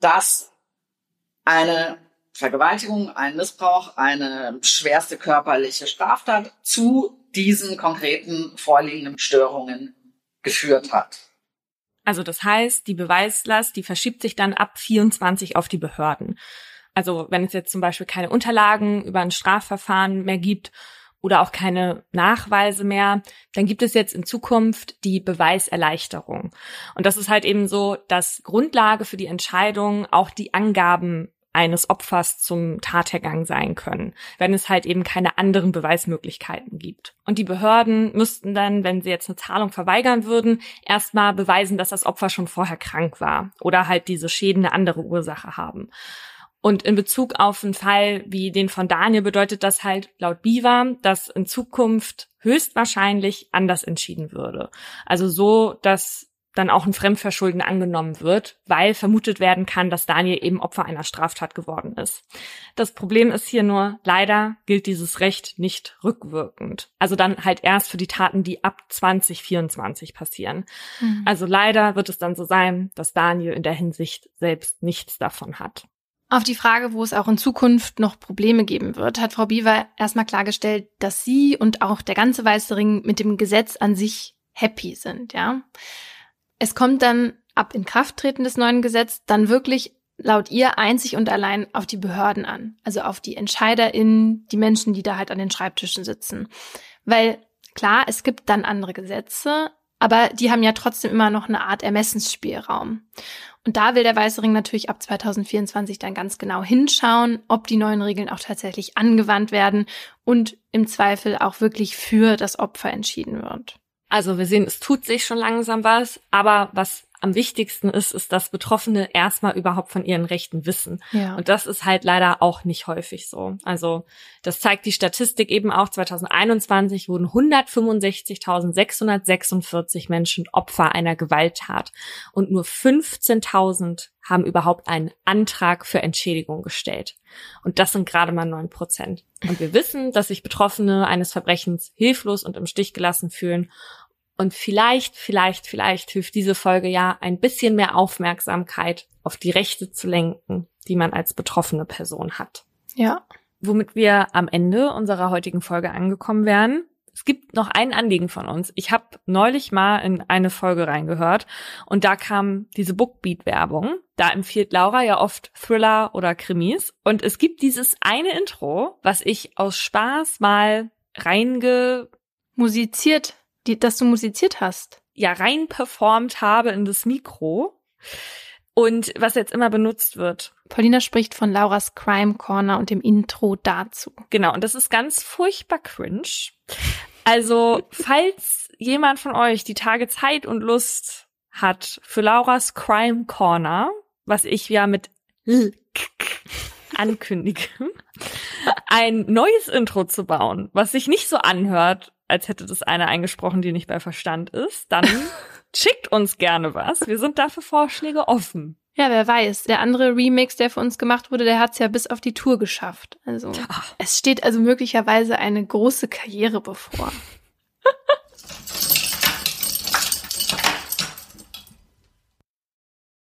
dass eine Vergewaltigung, ein Missbrauch, eine schwerste körperliche Straftat zu diesen konkreten vorliegenden Störungen geführt hat. Also das heißt, die Beweislast, die verschiebt sich dann ab 24 auf die Behörden. Also wenn es jetzt zum Beispiel keine Unterlagen über ein Strafverfahren mehr gibt oder auch keine Nachweise mehr, dann gibt es jetzt in Zukunft die Beweiserleichterung. Und das ist halt eben so, dass Grundlage für die Entscheidung auch die Angaben eines Opfers zum Tathergang sein können, wenn es halt eben keine anderen Beweismöglichkeiten gibt. Und die Behörden müssten dann, wenn sie jetzt eine Zahlung verweigern würden, erstmal beweisen, dass das Opfer schon vorher krank war oder halt diese Schäden eine andere Ursache haben. Und in Bezug auf einen Fall wie den von Daniel bedeutet das halt laut Biva, dass in Zukunft höchstwahrscheinlich anders entschieden würde. Also so, dass dann auch ein Fremdverschulden angenommen wird, weil vermutet werden kann, dass Daniel eben Opfer einer Straftat geworden ist. Das Problem ist hier nur, leider gilt dieses Recht nicht rückwirkend. Also dann halt erst für die Taten, die ab 2024 passieren. Mhm. Also leider wird es dann so sein, dass Daniel in der Hinsicht selbst nichts davon hat. Auf die Frage, wo es auch in Zukunft noch Probleme geben wird, hat Frau Biewer erstmal klargestellt, dass sie und auch der ganze Weiße Ring mit dem Gesetz an sich happy sind, ja. Es kommt dann ab Inkrafttreten des neuen Gesetzes dann wirklich laut ihr einzig und allein auf die Behörden an, also auf die EntscheiderInnen, die Menschen, die da halt an den Schreibtischen sitzen. Weil klar, es gibt dann andere Gesetze, aber die haben ja trotzdem immer noch eine Art Ermessensspielraum. Und da will der Weiße Ring natürlich ab 2024 dann ganz genau hinschauen, ob die neuen Regeln auch tatsächlich angewandt werden und im Zweifel auch wirklich für das Opfer entschieden wird. Also wir sehen, es tut sich schon langsam was, aber was am wichtigsten ist, ist, dass Betroffene erstmal überhaupt von ihren Rechten wissen. Ja. Und das ist halt leider auch nicht häufig so. Also das zeigt die Statistik eben auch. 2021 wurden 165.646 Menschen Opfer einer Gewalttat und nur 15.000 haben überhaupt einen Antrag für Entschädigung gestellt. Und das sind gerade mal neun Prozent. Und wir wissen, dass sich Betroffene eines Verbrechens hilflos und im Stich gelassen fühlen. Und vielleicht, vielleicht, vielleicht hilft diese Folge ja, ein bisschen mehr Aufmerksamkeit auf die Rechte zu lenken, die man als betroffene Person hat. Ja. Womit wir am Ende unserer heutigen Folge angekommen wären. Es gibt noch ein Anliegen von uns. Ich habe neulich mal in eine Folge reingehört und da kam diese Bookbeat-Werbung. Da empfiehlt Laura ja oft Thriller oder Krimis. Und es gibt dieses eine Intro, was ich aus Spaß mal reinge... Musiziert, die, dass du musiziert hast. Ja, rein performt habe in das Mikro. Und was jetzt immer benutzt wird. Paulina spricht von Lauras Crime Corner und dem Intro dazu. Genau, und das ist ganz furchtbar cringe. Also, falls jemand von euch die Tage Zeit und Lust hat für Lauras Crime Corner, was ich ja mit L ankündige, ein neues Intro zu bauen, was sich nicht so anhört, als hätte das eine eingesprochen, die nicht bei Verstand ist, dann schickt uns gerne was. Wir sind dafür Vorschläge offen. Ja, wer weiß. Der andere Remix, der für uns gemacht wurde, der hat es ja bis auf die Tour geschafft. Also ja. es steht also möglicherweise eine große Karriere bevor.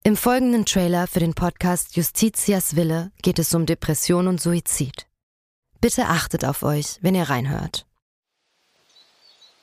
Im folgenden Trailer für den Podcast Justitias Wille geht es um Depression und Suizid. Bitte achtet auf euch, wenn ihr reinhört.